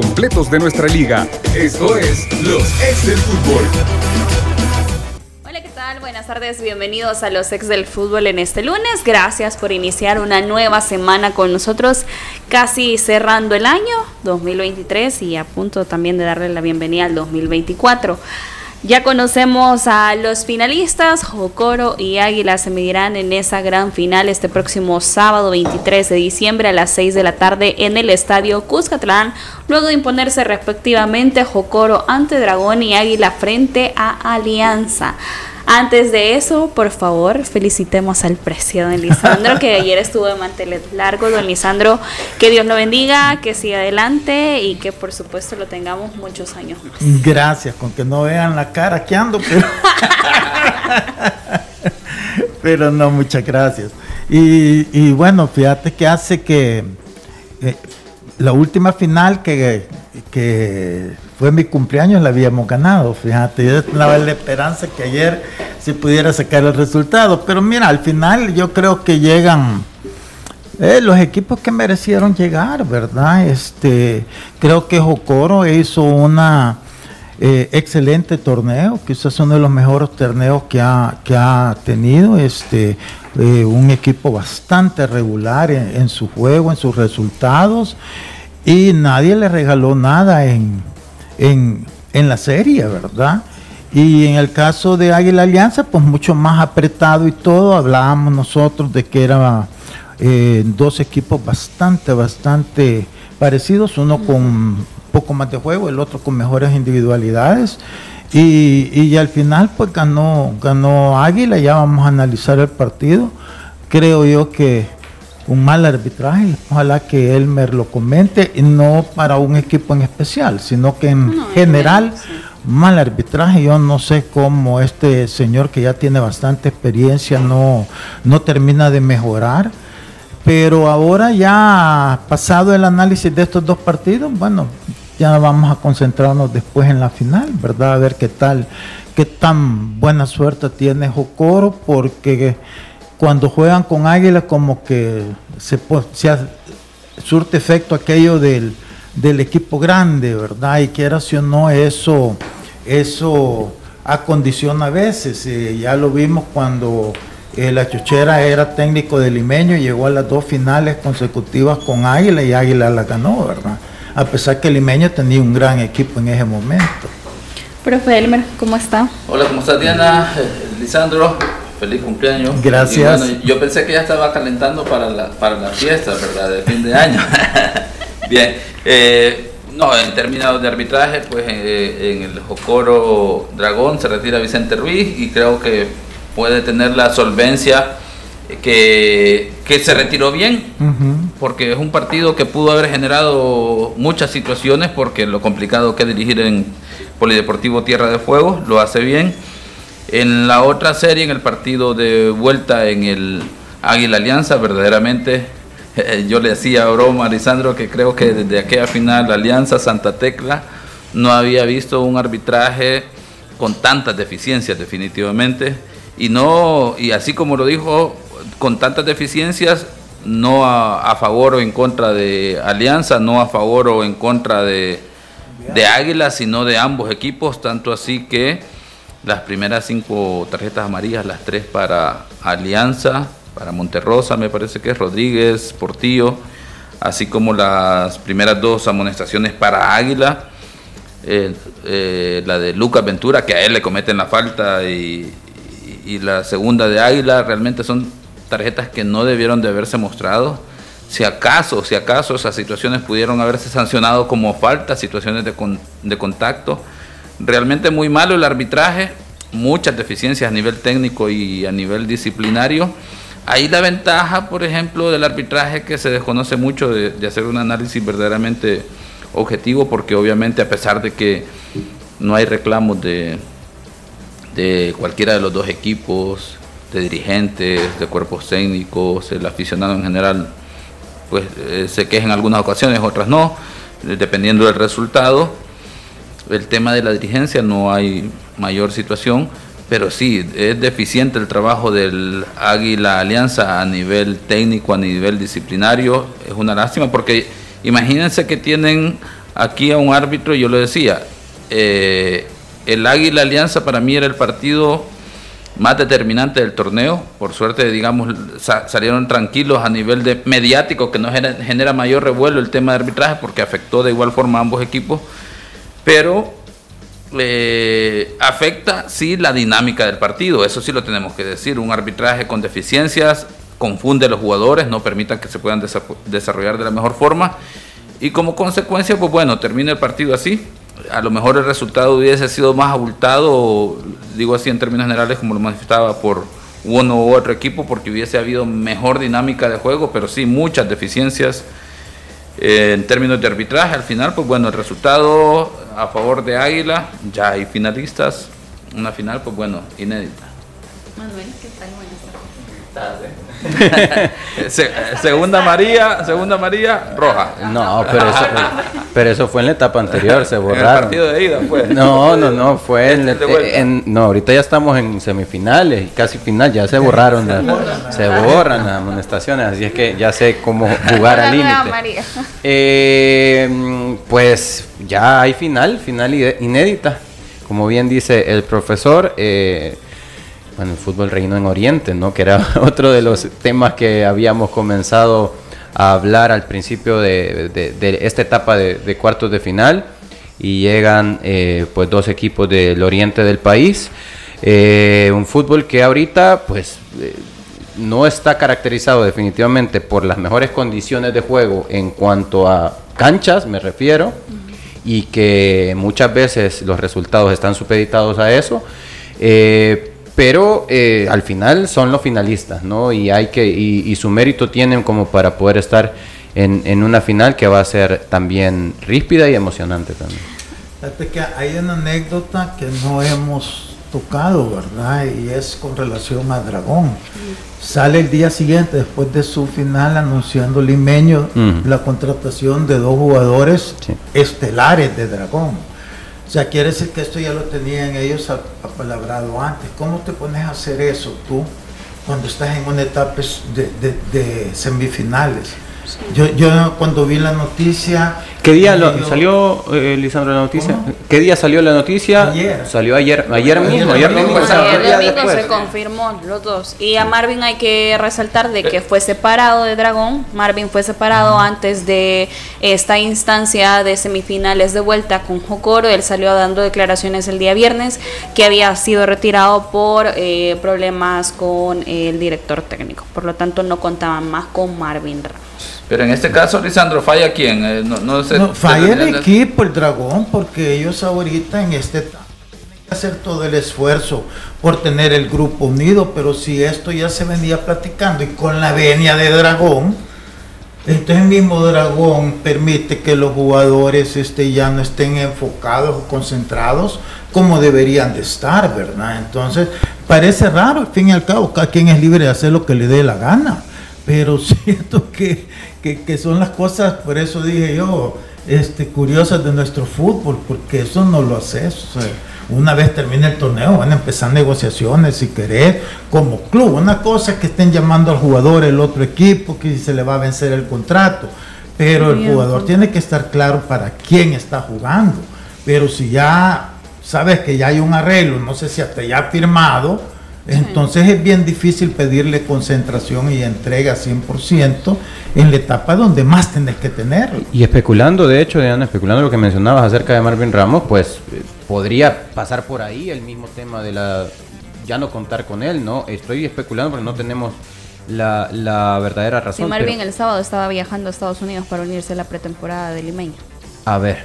completos de nuestra liga. Esto es Los Ex del Fútbol. Hola, ¿qué tal? Buenas tardes, bienvenidos a los ex del fútbol en este lunes. Gracias por iniciar una nueva semana con nosotros, casi cerrando el año 2023 y a punto también de darle la bienvenida al 2024. Ya conocemos a los finalistas, Jocoro y Águila se medirán en esa gran final este próximo sábado 23 de diciembre a las 6 de la tarde en el estadio Cuscatlán, luego de imponerse respectivamente Jocoro ante Dragón y Águila frente a Alianza. Antes de eso, por favor, felicitemos al precio don Lisandro, que ayer estuvo de manteles largo. Don Lisandro, que Dios lo bendiga, que siga adelante y que por supuesto lo tengamos muchos años más. Gracias, con que no vean la cara que ando, pero, pero no, muchas gracias. Y, bueno, fíjate que hace que eh, la última final que, que fue mi cumpleaños, la habíamos ganado, fíjate, yo tenía la esperanza que ayer se pudiera sacar el resultado, pero mira, al final yo creo que llegan eh, los equipos que merecieron llegar, ¿verdad? Este, creo que Jocoro hizo una eh, excelente torneo, quizás uno de los mejores torneos que ha, que ha tenido, este, eh, un equipo bastante regular en su juego, en sus resultados, y nadie le regaló nada en en, la serie, ¿verdad? Y en el caso de Águila Alianza, pues mucho más apretado y todo, hablábamos nosotros de que eran eh, dos equipos bastante, bastante parecidos, uno con poco más de juego, el otro con mejores individualidades. Y, y al final pues ganó, ganó Águila, ya vamos a analizar el partido. Creo yo que un mal arbitraje. Ojalá que Elmer lo comente, y no para un equipo en especial, sino que en general, mal arbitraje. Yo no sé cómo este señor que ya tiene bastante experiencia no, no termina de mejorar. Pero ahora ya pasado el análisis de estos dos partidos, bueno, ya vamos a concentrarnos después en la final, ¿verdad? A ver qué tal, qué tan buena suerte tiene Jocoro, porque cuando juegan con Águila como que se, se surte efecto aquello del, equipo grande, ¿verdad? Y quiera si o no, eso, eso acondiciona a veces. Eh, ya lo vimos cuando eh, la Chuchera era técnico de Limeño llegó a las dos finales consecutivas con Águila y Águila la ganó, ¿verdad? A pesar que Limeño tenía un gran equipo en ese momento. Profe Elmer, ¿cómo está? Hola, ¿cómo está Diana? Eh, Lisandro, Feliz cumpleaños. Gracias. yo pensé que ya estaba calentando para la, para la fiesta, ¿verdad? De fin de año. Bien. Eh, no, en términos de arbitraje, pues eh, en el Jocoro Dragón se retira Vicente Ruiz y creo que puede tener la solvencia que, que se retiró bien, porque es un partido que pudo haber generado muchas situaciones, porque lo complicado que es dirigir en Polideportivo Tierra de Fuego, lo hace bien. En la otra serie, en el partido de vuelta en el Águila Alianza, verdaderamente eh, yo le hacía broma a Lisandro que creo que desde aquella final la Alianza Santa Tecla no había visto un arbitraje con tantas deficiencias definitivamente. Y no y así como lo dijo con tantas deficiencias no a, favor o en contra de Alianza, no a favor o en contra de, Águila, sino de ambos equipos, tanto así que las primeras cinco tarjetas amarillas, las tres para Alianza, para Monterrosa, me parece que es Rodríguez, Portillo, así como las primeras dos amonestaciones para Águila, eh, la de Lucas Ventura, que a él le cometen la falta, y la segunda de Águila, realmente son tarjetas que no debieron de haberse mostrado. Si acaso, si acaso esas situaciones pudieron haberse sancionado como falta, situaciones de, de contacto, realmente muy malo el arbitraje, muchas deficiencias a nivel técnico y a nivel disciplinario. Ahí la ventaja, por ejemplo, del arbitraje que se desconoce mucho de, hacer un análisis verdaderamente objetivo, porque obviamente a pesar de que no hay reclamos de, de cualquiera de los dos equipos, de dirigentes, de cuerpos técnicos, el aficionado en general, pues eh, se queja en algunas ocasiones, otras no, dependiendo del resultado el tema de la dirigencia no hay mayor situación, pero sí, es deficiente el trabajo del Águila Alianza a nivel técnico, a nivel disciplinario. Es una lástima porque imagínense que tienen aquí a un árbitro, yo lo decía, eh, el Águila Alianza para mí era el partido más determinante del torneo. Por suerte, digamos, salieron tranquilos a nivel de mediático, que no genera, mayor revuelo el tema de arbitraje, porque afectó de igual forma a ambos equipos. Pero eh, afecta sí la dinámica del partido, eso sí lo tenemos que decir. Un arbitraje con deficiencias confunde a los jugadores, no permita que se puedan desarrollar de la mejor forma. Y como consecuencia, pues bueno, termina el partido así, a lo mejor el resultado hubiese sido más abultado, digo así en términos generales, como lo manifestaba por uno u otro equipo, porque hubiese habido mejor dinámica de juego, pero sí muchas deficiencias eh, en términos de arbitraje. Al final, pues bueno, el resultado a favor de Águila, ya hay finalistas, una final, pues bueno, inédita. Manuel, ¿qué tal? Buenas tardes. segunda María, segunda María, roja. No, pero eso, pero eso fue en la etapa anterior, se borraron. el partido de ida fue. No, no, no, fue en, no, ahorita ya estamos en semifinales, casi final, ya se borraron, se borran las amonestaciones, así es que ya sé cómo jugar al límite. Eh, pues ya hay final, final inédita, como bien dice el profesor. Eh, bueno, el fútbol reino en Oriente, ¿no? Que era otro de los temas que habíamos comenzado a hablar al principio de, esta etapa de, cuartos de final y llegan eh, pues dos equipos del oriente del país. Eh, un fútbol que ahorita pues eh, no está caracterizado definitivamente por las mejores condiciones de juego en cuanto a canchas, me refiero, y que muchas veces los resultados están supeditados a eso pero eh, al final son los finalistas, ¿no? Y hay que y, su mérito tienen como para poder estar en, una final que va a ser también ríspida y emocionante también. Fíjate que hay una anécdota que no hemos tocado, ¿verdad? Y es con relación a Dragón. Sale el día siguiente, después de su final, anunciando Limeño la contratación de dos jugadores estelares de Dragón o sea, quiere decir que esto ya lo tenían ellos apalabrado antes. ¿Cómo te pones a hacer eso tú cuando estás en una etapa de semifinales? Yo, yo cuando vi la noticia... ¿Qué día salió, eh, Lisandro, la noticia? ¿Qué día salió la noticia? Ayer. Salió ayer, ayer mismo, ayer, mismo. Ayer domingo se confirmó los dos. Y a Marvin hay que resaltar de que fue separado de Dragón. Marvin fue separado antes de esta instancia de semifinales de vuelta con Jocoro. Él salió dando declaraciones el día viernes que había sido retirado por eh, problemas con el director técnico. Por lo tanto, no contaban más con Marvin Ramos. Pero en este caso, Lisandro, ¿falla quién? Eh, no, sé, falla el equipo, el dragón, porque ellos ahorita en este tienen que hacer todo el esfuerzo por tener el grupo unido, pero si esto ya se venía platicando y con la venia de dragón, entonces el mismo dragón permite que los jugadores este, ya no estén enfocados o concentrados como deberían de estar, ¿verdad? Entonces, parece raro, al fin y al cabo, cada quien es libre de hacer lo que le dé la gana, pero siento que que, son las cosas, por eso dije yo, este, curiosas de nuestro fútbol, porque eso no lo haces. una vez termine el torneo, van a empezar negociaciones si querés, como club. Una cosa es que estén llamando al jugador, el otro equipo, que se le va a vencer el contrato. Pero el jugador tiene que estar claro para quién está jugando. Pero si ya sabes que ya hay un arreglo, no sé si hasta ya firmado, entonces es bien difícil pedirle concentración y entrega 100% en la etapa donde más tenés que tener. Y especulando, de hecho, Diana, especulando lo que mencionabas acerca de Marvin Ramos, pues eh, podría pasar por ahí el mismo tema de la ya no contar con él, ¿no? Estoy especulando porque no tenemos la, la verdadera razón. Sí, Marvin el sábado estaba viajando a Estados Unidos para unirse a la pretemporada de Limeño. A ver,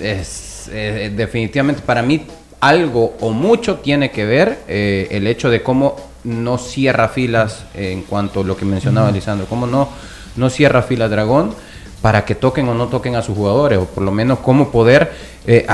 es, es definitivamente para mí algo o mucho tiene que ver eh, el hecho de cómo no cierra filas en cuanto a lo que mencionaba Lisandro, cómo no, no cierra filas Dragón para que toquen o no toquen a sus jugadores, o por lo menos cómo poder eh,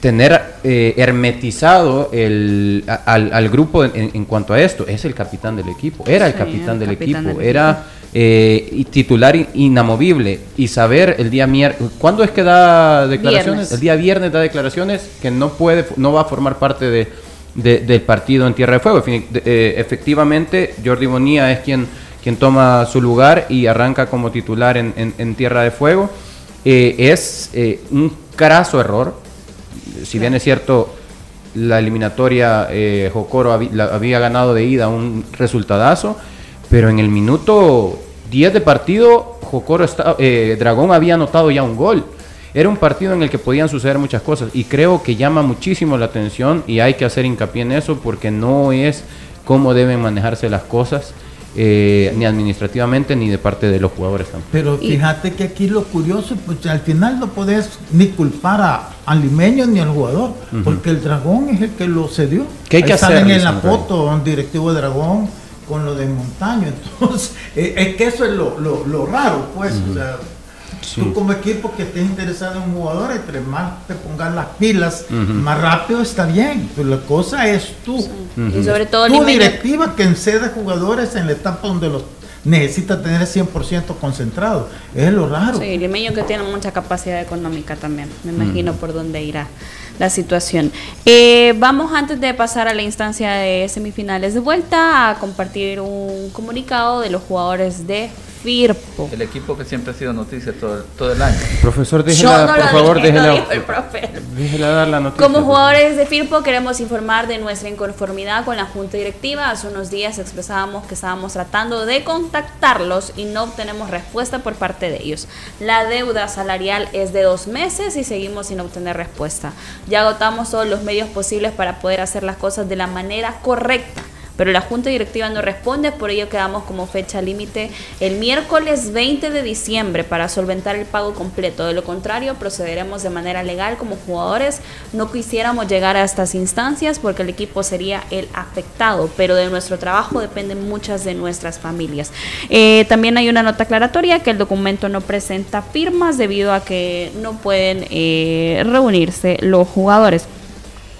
tener eh, hermetizado el, al, grupo en, cuanto a esto. Es el capitán del equipo, era el capitán, del, equipo, era eh, titular inamovible y saber el día miércoles, ¿cuándo es que da declaraciones? El día viernes da declaraciones que no puede, no va a formar parte de, del partido en Tierra de Fuego. Eh, efectivamente, Jordi Bonía es quien, quien toma su lugar y arranca como titular en, en, Tierra de Fuego. eh, es eh, un caraso error. Si bien es cierto, la eliminatoria eh, Jocoro había, ganado de ida un resultadazo, pero en el minuto 10 de partido, Jocoro Dragón había anotado ya un gol. Era un partido en el que podían suceder muchas cosas y creo que llama muchísimo la atención y hay que hacer hincapié en eso porque no es cómo deben manejarse las cosas. Eh, ni administrativamente ni de parte de los jugadores tampoco. Pero fíjate que aquí lo curioso, pues al final no podés ni culpar a, al limeño ni al jugador, porque el dragón es el que lo cedió. ¿Qué hay que hacer? Salen en la foto un directivo de dragón con lo de montaño, entonces eh, es que eso es lo, lo, lo raro, pues. Tú como equipo que estés interesado en un jugador, entre más te pongas las pilas, más rápido está bien. Pero la cosa es tú. Y sobre todo tu directiva que encede jugadores en la etapa donde los necesita tener 100% concentrado. Es lo raro. Sí, Limeño que tiene mucha capacidad económica también. Me imagino por dónde irá la situación. Eh, vamos antes de pasar a la instancia de semifinales de vuelta a compartir un comunicado de los jugadores de Firpo. El equipo que siempre ha sido noticia todo, todo el año. Profesor, déjela, por favor, déjela, déjela, dar la noticia. Como jugadores de Firpo queremos informar de nuestra inconformidad con la Junta Directiva. Hace unos días expresábamos que estábamos tratando de contactarlos y no obtenemos respuesta por parte de ellos. La deuda salarial es de dos meses y seguimos sin obtener respuesta. Ya agotamos todos los medios posibles para poder hacer las cosas de la manera correcta pero la Junta Directiva no responde, por ello quedamos como fecha límite el miércoles 20 de diciembre para solventar el pago completo. De lo contrario, procederemos de manera legal como jugadores. No quisiéramos llegar a estas instancias porque el equipo sería el afectado, pero de nuestro trabajo dependen muchas de nuestras familias. Eh, también hay una nota aclaratoria que el documento no presenta firmas debido a que no pueden eh, reunirse los jugadores.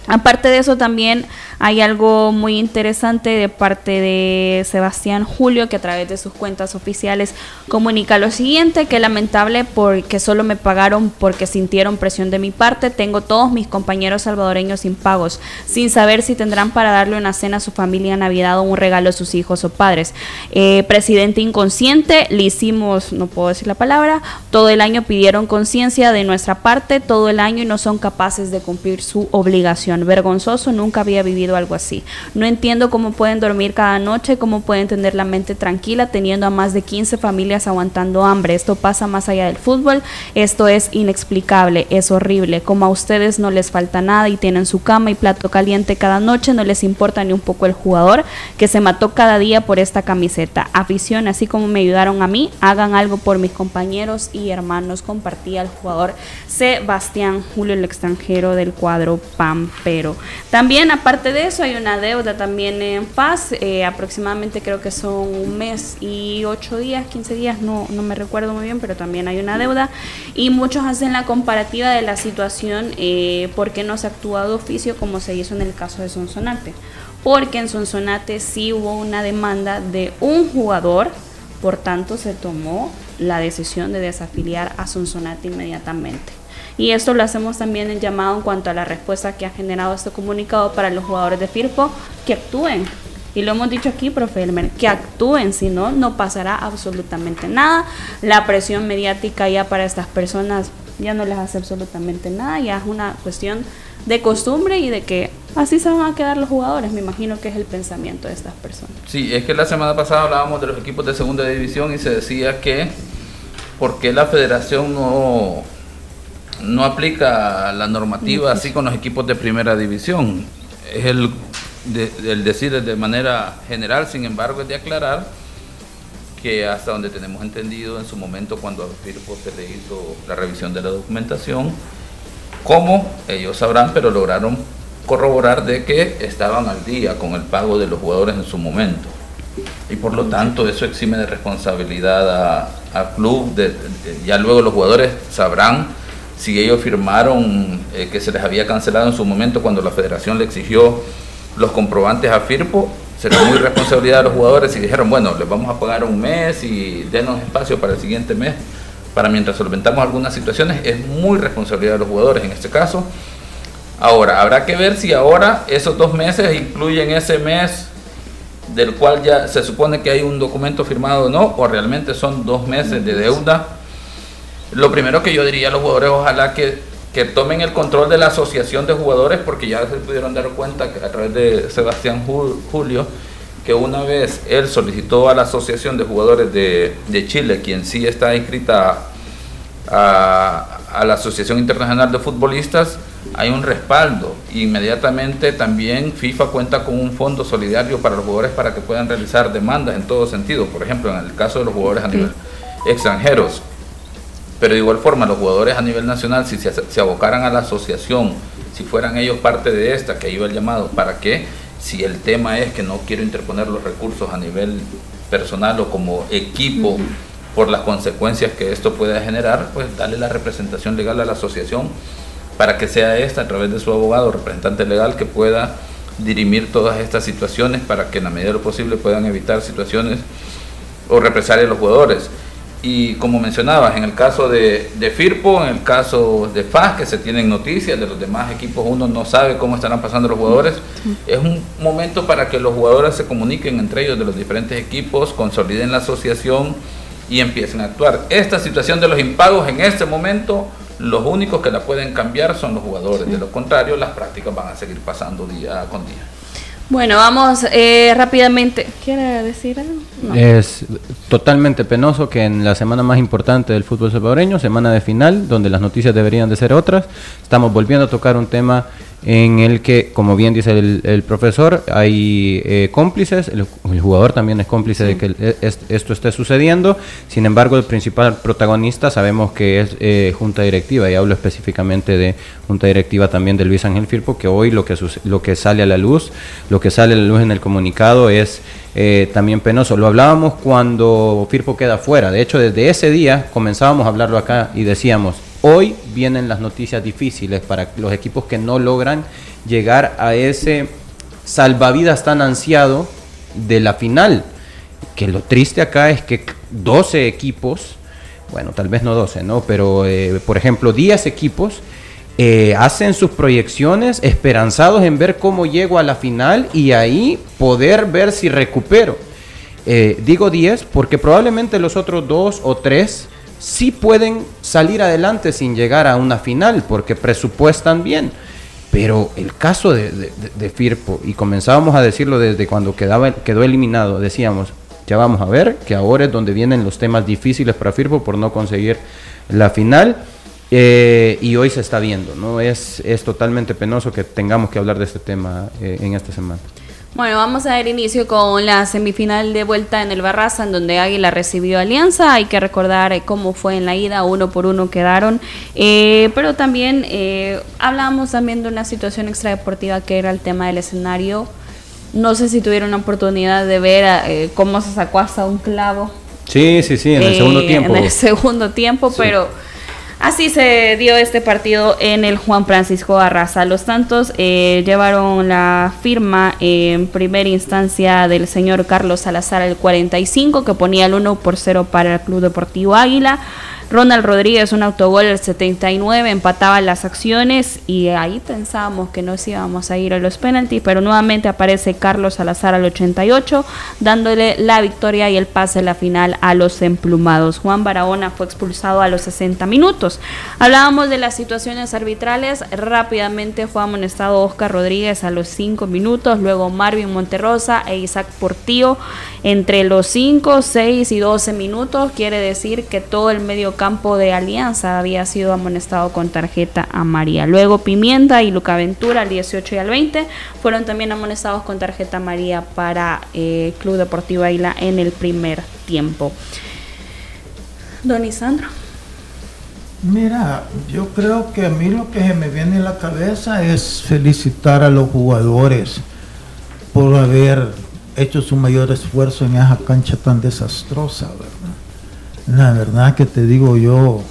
Aparte de eso también hay algo muy interesante de parte de Sebastián Julio que a través de sus cuentas oficiales comunica lo siguiente, que lamentable porque solo me pagaron porque sintieron presión de mi parte. Tengo todos mis compañeros salvadoreños sin pagos, sin saber si tendrán para darle una cena a su familia en Navidad o un regalo a sus hijos o padres. Eh, presidente inconsciente, le hicimos, no puedo decir la palabra, todo el año pidieron conciencia de nuestra parte, todo el año y no son capaces de cumplir su obligación. Vergonzoso, nunca había vivido algo así. No entiendo cómo pueden dormir cada noche, cómo pueden tener la mente tranquila teniendo a más de 15 familias aguantando hambre. Esto pasa más allá del fútbol, esto es inexplicable, es horrible. Como a ustedes no les falta nada y tienen su cama y plato caliente cada noche, no les importa ni un poco el jugador que se mató cada día por esta camiseta. Afición, así como me ayudaron a mí, hagan algo por mis compañeros y hermanos. Compartía el jugador Sebastián Julio, el extranjero del cuadro Pampero. También, aparte de eso hay una deuda también en paz, eh, aproximadamente creo que son un mes y ocho días, 15 días, no, no me recuerdo muy bien, pero también hay una deuda. Y muchos hacen la comparativa de la situación, eh, por qué no se actúa de oficio como se hizo en el caso de Sonsonate. Porque en Sonsonate sí hubo una demanda de un jugador, por tanto se tomó la decisión de desafiliar a Sonsonate inmediatamente. Y esto lo hacemos también en llamado en cuanto a la respuesta que ha generado este comunicado para los jugadores de FIRPO, que actúen. Y lo hemos dicho aquí, profe Elmer, que actúen, si no, no pasará absolutamente nada. La presión mediática ya para estas personas ya no les hace absolutamente nada, ya es una cuestión de costumbre y de que así se van a quedar los jugadores, me imagino que es el pensamiento de estas personas. Sí, es que la semana pasada hablábamos de los equipos de segunda división y se decía que por qué la federación no no aplica la normativa así con los equipos de primera división. Es el, decir de manera general, sin embargo, es de aclarar que hasta donde tenemos entendido en su momento cuando a Firpo se le hizo la revisión de la documentación, como ellos sabrán, pero lograron corroborar de que estaban al día con el pago de los jugadores en su momento. Y por lo tanto eso exime de responsabilidad al club, ya luego los jugadores sabrán si ellos firmaron eh, que se les había cancelado en su momento cuando la federación le exigió los comprobantes a Firpo, será muy responsabilidad de los jugadores y dijeron, bueno, les vamos a pagar un mes y denos espacio para el siguiente mes, para mientras solventamos algunas situaciones, es muy responsabilidad de los jugadores en este caso. Ahora, habrá que ver si ahora esos dos meses incluyen ese mes del cual ya se supone que hay un documento firmado o no, o realmente son dos meses de deuda lo primero que yo diría a los jugadores, ojalá que, que tomen el control de la asociación de jugadores, porque ya se pudieron dar cuenta que a través de Sebastián Julio, que una vez él solicitó a la Asociación de Jugadores de, de Chile, quien sí está inscrita a, a la Asociación Internacional de Futbolistas, hay un respaldo. Inmediatamente también FIFA cuenta con un fondo solidario para los jugadores para que puedan realizar demandas en todo sentido. Por ejemplo, en el caso de los jugadores a nivel extranjeros. Pero de igual forma, los jugadores a nivel nacional, si se, abocaran a la asociación, si fueran ellos parte de esta, que iba el llamado, ¿para qué? Si el tema es que no quiero interponer los recursos a nivel personal o como equipo por las consecuencias que esto pueda generar, pues darle la representación legal a la asociación para que sea esta, a través de su abogado, representante legal, que pueda dirimir todas estas situaciones para que en la medida de lo posible puedan evitar situaciones o represalias a los jugadores. Y como mencionabas, en el caso de, de, Firpo, en el caso de FAS, que se tienen noticias de los demás equipos, uno no sabe cómo estarán pasando los jugadores. Es un momento para que los jugadores se comuniquen entre ellos de los diferentes equipos, consoliden la asociación y empiecen a actuar. Esta situación de los impagos en este momento los únicos que la pueden cambiar son los jugadores, de lo contrario las prácticas van a seguir pasando día con día. Bueno, vamos eh, rápidamente. ¿Quiere decir algo? Es totalmente penoso que en la semana más importante del fútbol salvadoreño, semana de final, donde las noticias deberían de ser otras, estamos volviendo a tocar un tema en el que, como bien dice el, profesor, hay eh, cómplices, el, jugador también es cómplice de que esto esté sucediendo, sin embargo el principal protagonista sabemos que es eh, Junta Directiva, y hablo específicamente de Junta Directiva también de Luis Ángel Firpo, que hoy lo que, lo que sale a la luz, lo que sale a la luz en el comunicado es eh, también penoso. Lo hablábamos cuando Firpo queda fuera, de hecho desde ese día comenzábamos a hablarlo acá y decíamos, Hoy vienen las noticias difíciles para los equipos que no logran llegar a ese salvavidas tan ansiado de la final. Que lo triste acá es que 12 equipos, bueno, tal vez no 12, ¿no? Pero, eh, por ejemplo, 10 equipos eh, hacen sus proyecciones esperanzados en ver cómo llego a la final y ahí poder ver si recupero. Eh, digo 10 porque probablemente los otros dos o tres sí pueden salir adelante sin llegar a una final, porque presupuestan bien. Pero el caso de, Firpo, y comenzábamos a decirlo desde cuando quedaba, quedó eliminado, decíamos, ya vamos a ver que ahora es donde vienen los temas difíciles para Firpo por no conseguir la final. Eh, y hoy se está viendo, ¿no? Es, es totalmente penoso que tengamos que hablar de este tema eh, en esta semana. Bueno, vamos a dar inicio con la semifinal de vuelta en el Barraza, en donde Águila recibió Alianza. Hay que recordar eh, cómo fue en la ida, uno por uno quedaron. Eh, pero también eh, hablamos también de una situación extradeportiva que era el tema del escenario. No sé si tuvieron la oportunidad de ver cómo se sacó hasta un clavo. Sí, sí, sí, en el segundo tiempo. En el segundo tiempo, pero Así se dio este partido en el Juan Francisco Arraza. Los Santos eh, llevaron la firma en primera instancia del señor Carlos Salazar el 45, que ponía el 1 por 0 para el Club Deportivo Águila. Ronald Rodríguez, un autogol el 79, empataba las acciones y ahí pensábamos que nos íbamos a ir a los penaltis, pero nuevamente aparece Carlos Salazar al 88, dándole la victoria y el pase a la final a los emplumados. Juan Barahona fue expulsado a los 60 minutos. Hablábamos de las situaciones arbitrales, rápidamente fue amonestado Oscar Rodríguez a los 5 minutos, luego Marvin Monterrosa e Isaac Portillo entre los 5, 6 y 12 minutos, quiere decir que todo el medio campo de Alianza había sido amonestado con tarjeta amarilla. Luego Pimienta y Luca Ventura al 18 y al 20 fueron también amonestados con tarjeta amarilla para eh, Club Deportivo Aila en el primer tiempo. Don Isandro. Mira, yo creo que a mí lo que se me viene a la cabeza es felicitar a los jugadores por haber hecho su mayor esfuerzo en esa cancha tan desastrosa, ¿verdad? La verdad que te digo yo,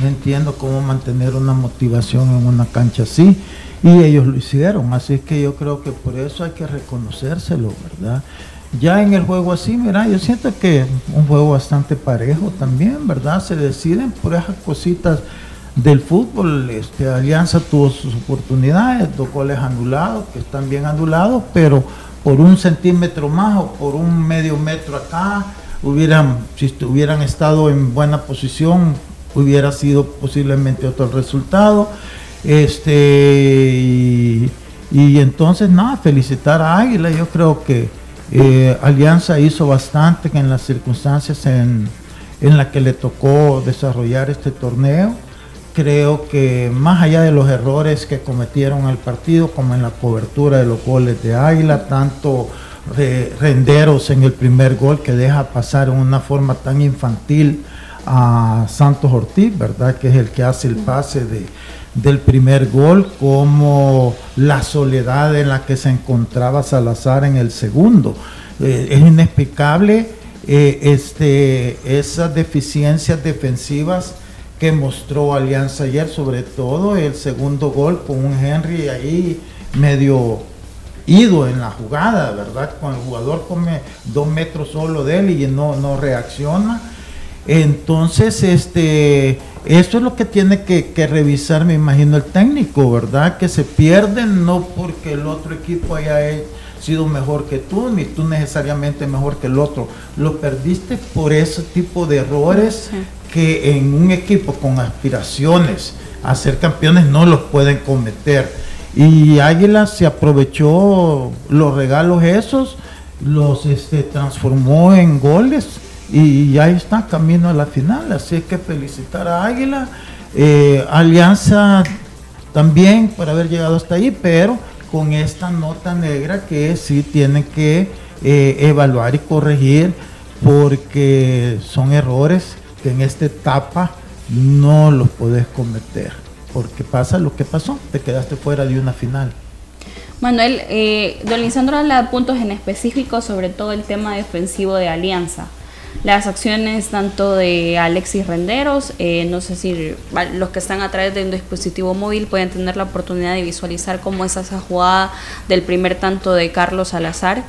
no entiendo cómo mantener una motivación en una cancha así. Y ellos lo hicieron, así es que yo creo que por eso hay que reconocérselo, ¿verdad? Ya en el juego así, mira, yo siento que un juego bastante parejo también, ¿verdad? Se deciden por esas cositas del fútbol. Este, Alianza tuvo sus oportunidades, dos goles anulados, que están bien anulados, pero por un centímetro más o por un medio metro acá, hubieran, si hubieran estado en buena posición, hubiera sido posiblemente otro resultado. Este, y, entonces, nada, felicitar a Águila. Yo creo que eh, Alianza hizo bastante en las circunstancias en, en las que le tocó desarrollar este torneo. Creo que más allá de los errores que cometieron al partido, como en la cobertura de los goles de Águila, tanto renderos en el primer gol que deja pasar en una forma tan infantil a Santos Ortiz, ¿verdad? Que es el que hace el pase de, del primer gol, como la soledad en la que se encontraba Salazar en el segundo. Eh, es inexplicable eh, este, esas deficiencias defensivas que mostró Alianza ayer, sobre todo el segundo gol con un Henry ahí medio ido en la jugada, ¿verdad? Cuando el jugador come dos metros solo de él y no, no reacciona. Entonces, este, esto es lo que tiene que, revisar, me imagino, el técnico, ¿verdad? Que se pierden no porque el otro equipo haya sido mejor que tú, ni tú necesariamente mejor que el otro. Lo perdiste por ese tipo de errores que en un equipo con aspiraciones a ser campeones no los pueden cometer. Y Águila se aprovechó los regalos esos, los este, transformó en goles y ya está camino a la final. Así que felicitar a Águila, eh, Alianza también por haber llegado hasta ahí, pero con esta nota negra que sí tienen que eh, evaluar y corregir porque son errores que en esta etapa no los puedes cometer porque pasa lo que pasó, te quedaste fuera de una final. Manuel, eh, don Lisandro habla de puntos en específico sobre todo el tema defensivo de Alianza. Las acciones tanto de Alexis Renderos, eh, no sé si los que están a través de un dispositivo móvil pueden tener la oportunidad de visualizar cómo es esa jugada del primer tanto de Carlos Salazar.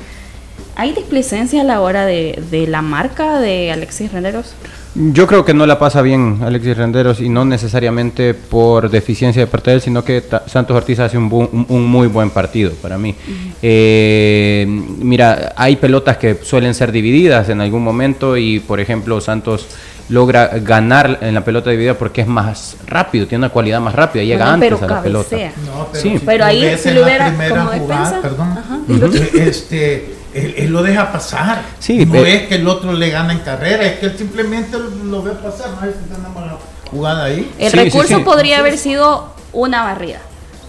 ¿Hay displicencia a la hora de, de la marca de Alexis Renderos? Yo creo que no la pasa bien Alexis Renderos y no necesariamente por deficiencia de parte de él, sino que Santos Ortiz hace un, muy buen partido para mí. Eh, mira, hay pelotas que suelen ser divididas en algún momento y, por ejemplo, Santos logra ganar en la pelota dividida porque es más rápido, tiene una cualidad más rápida, llega antes a la pelota. No, pero sí. pero ahí si lo hubiera como defensa, perdón, este él, lo deja pasar. no es que el otro le gana en carrera, es que él simplemente lo, ve pasar. No es que tenemos la jugada ahí. El recurso podría haber sido una barrida.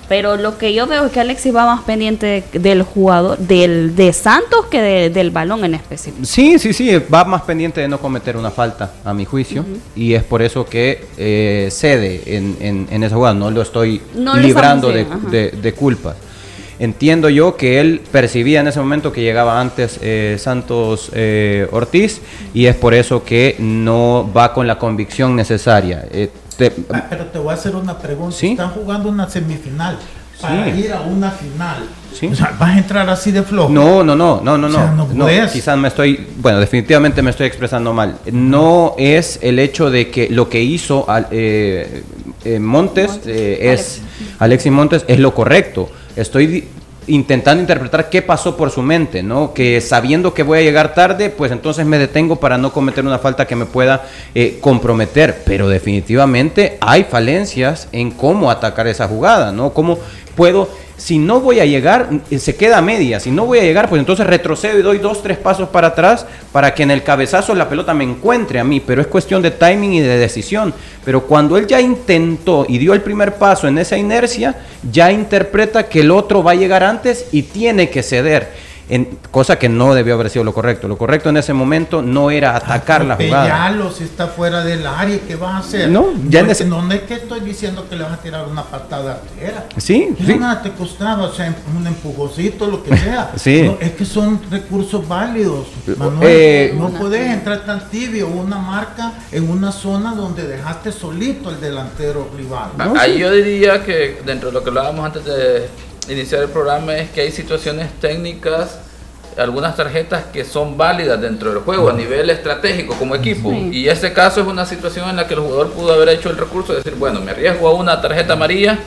Pero lo que yo veo es que Alexis va más pendiente del jugador, del de Santos, que del balón en específico. Sí, sí, sí, va más pendiente de no cometer una falta, a mi juicio. Y es por eso que eh, cede en, en, esa jugada. No lo estoy librando de, de, de culpas. Entiendo yo que él percibía en ese momento que llegaba antes eh, Santos eh, Ortiz y es por eso que no va con la convicción necesaria. Eh, ah, pero te voy a hacer una pregunta. Están jugando una semifinal para ir a una final. ¿Vas a entrar así de flojo? No, no, no, no, no, no. no quizás me estoy, bueno, definitivamente me estoy expresando mal. No es el hecho de que lo que hizo Montes, es, Alexis Montes, es lo correcto estoy intentando interpretar qué pasó por su mente, ¿no? Que sabiendo que voy a llegar tarde, pues entonces me detengo para no cometer una falta que me pueda eh, comprometer. Pero definitivamente hay falencias en cómo atacar esa jugada, ¿no? Cómo puedo si no voy a llegar, eh, se queda media. Si no voy a llegar, pues entonces retrocedo y doy dos, tres pasos para atrás para que en el cabezazo la pelota me encuentre a mí. Pero es cuestión de timing y de decisión. Pero cuando él ya intentó y dio el primer paso en esa inercia, ya interpreta que el otro va a llegar antes y tiene que ceder cosa que no debió haber sido lo correcto. Lo correcto en ese momento no era atacar la jugada. si está fuera del área, ¿qué vas a hacer? No, ya no, es que estoy diciendo que le vas a tirar una patada artera. Sí, sí. Nada te costaba, o sea, un empujocito, lo que sea. sí. es que son recursos válidos. Eh, no puedes entrar tan tibio una marca en una zona donde dejaste solito el delantero rival. Ahí yo diría que dentro de lo que hablábamos antes de iniciar el programa es que hay situaciones técnicas, algunas tarjetas que son válidas dentro del juego a nivel estratégico como equipo. Y ese caso es una situación en la que el jugador pudo haber hecho el recurso de decir, bueno, me arriesgo a una tarjeta amarilla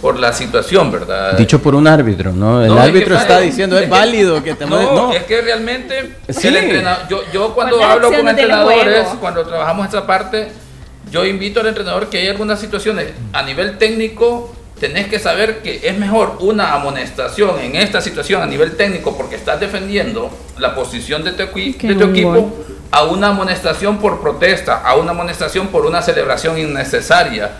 por la situación, ¿verdad? Dicho por un árbitro, ¿no? El árbitro está diciendo es, válido que te no, es que realmente yo, yo cuando hablo con entrenadores, cuando trabajamos esa parte, yo invito al entrenador que hay algunas situaciones a nivel técnico tenés que saber que es mejor una amonestación en esta situación a nivel técnico porque estás defendiendo la posición de tu, de tu equipo a una amonestación por protesta, a una amonestación por una celebración innecesaria,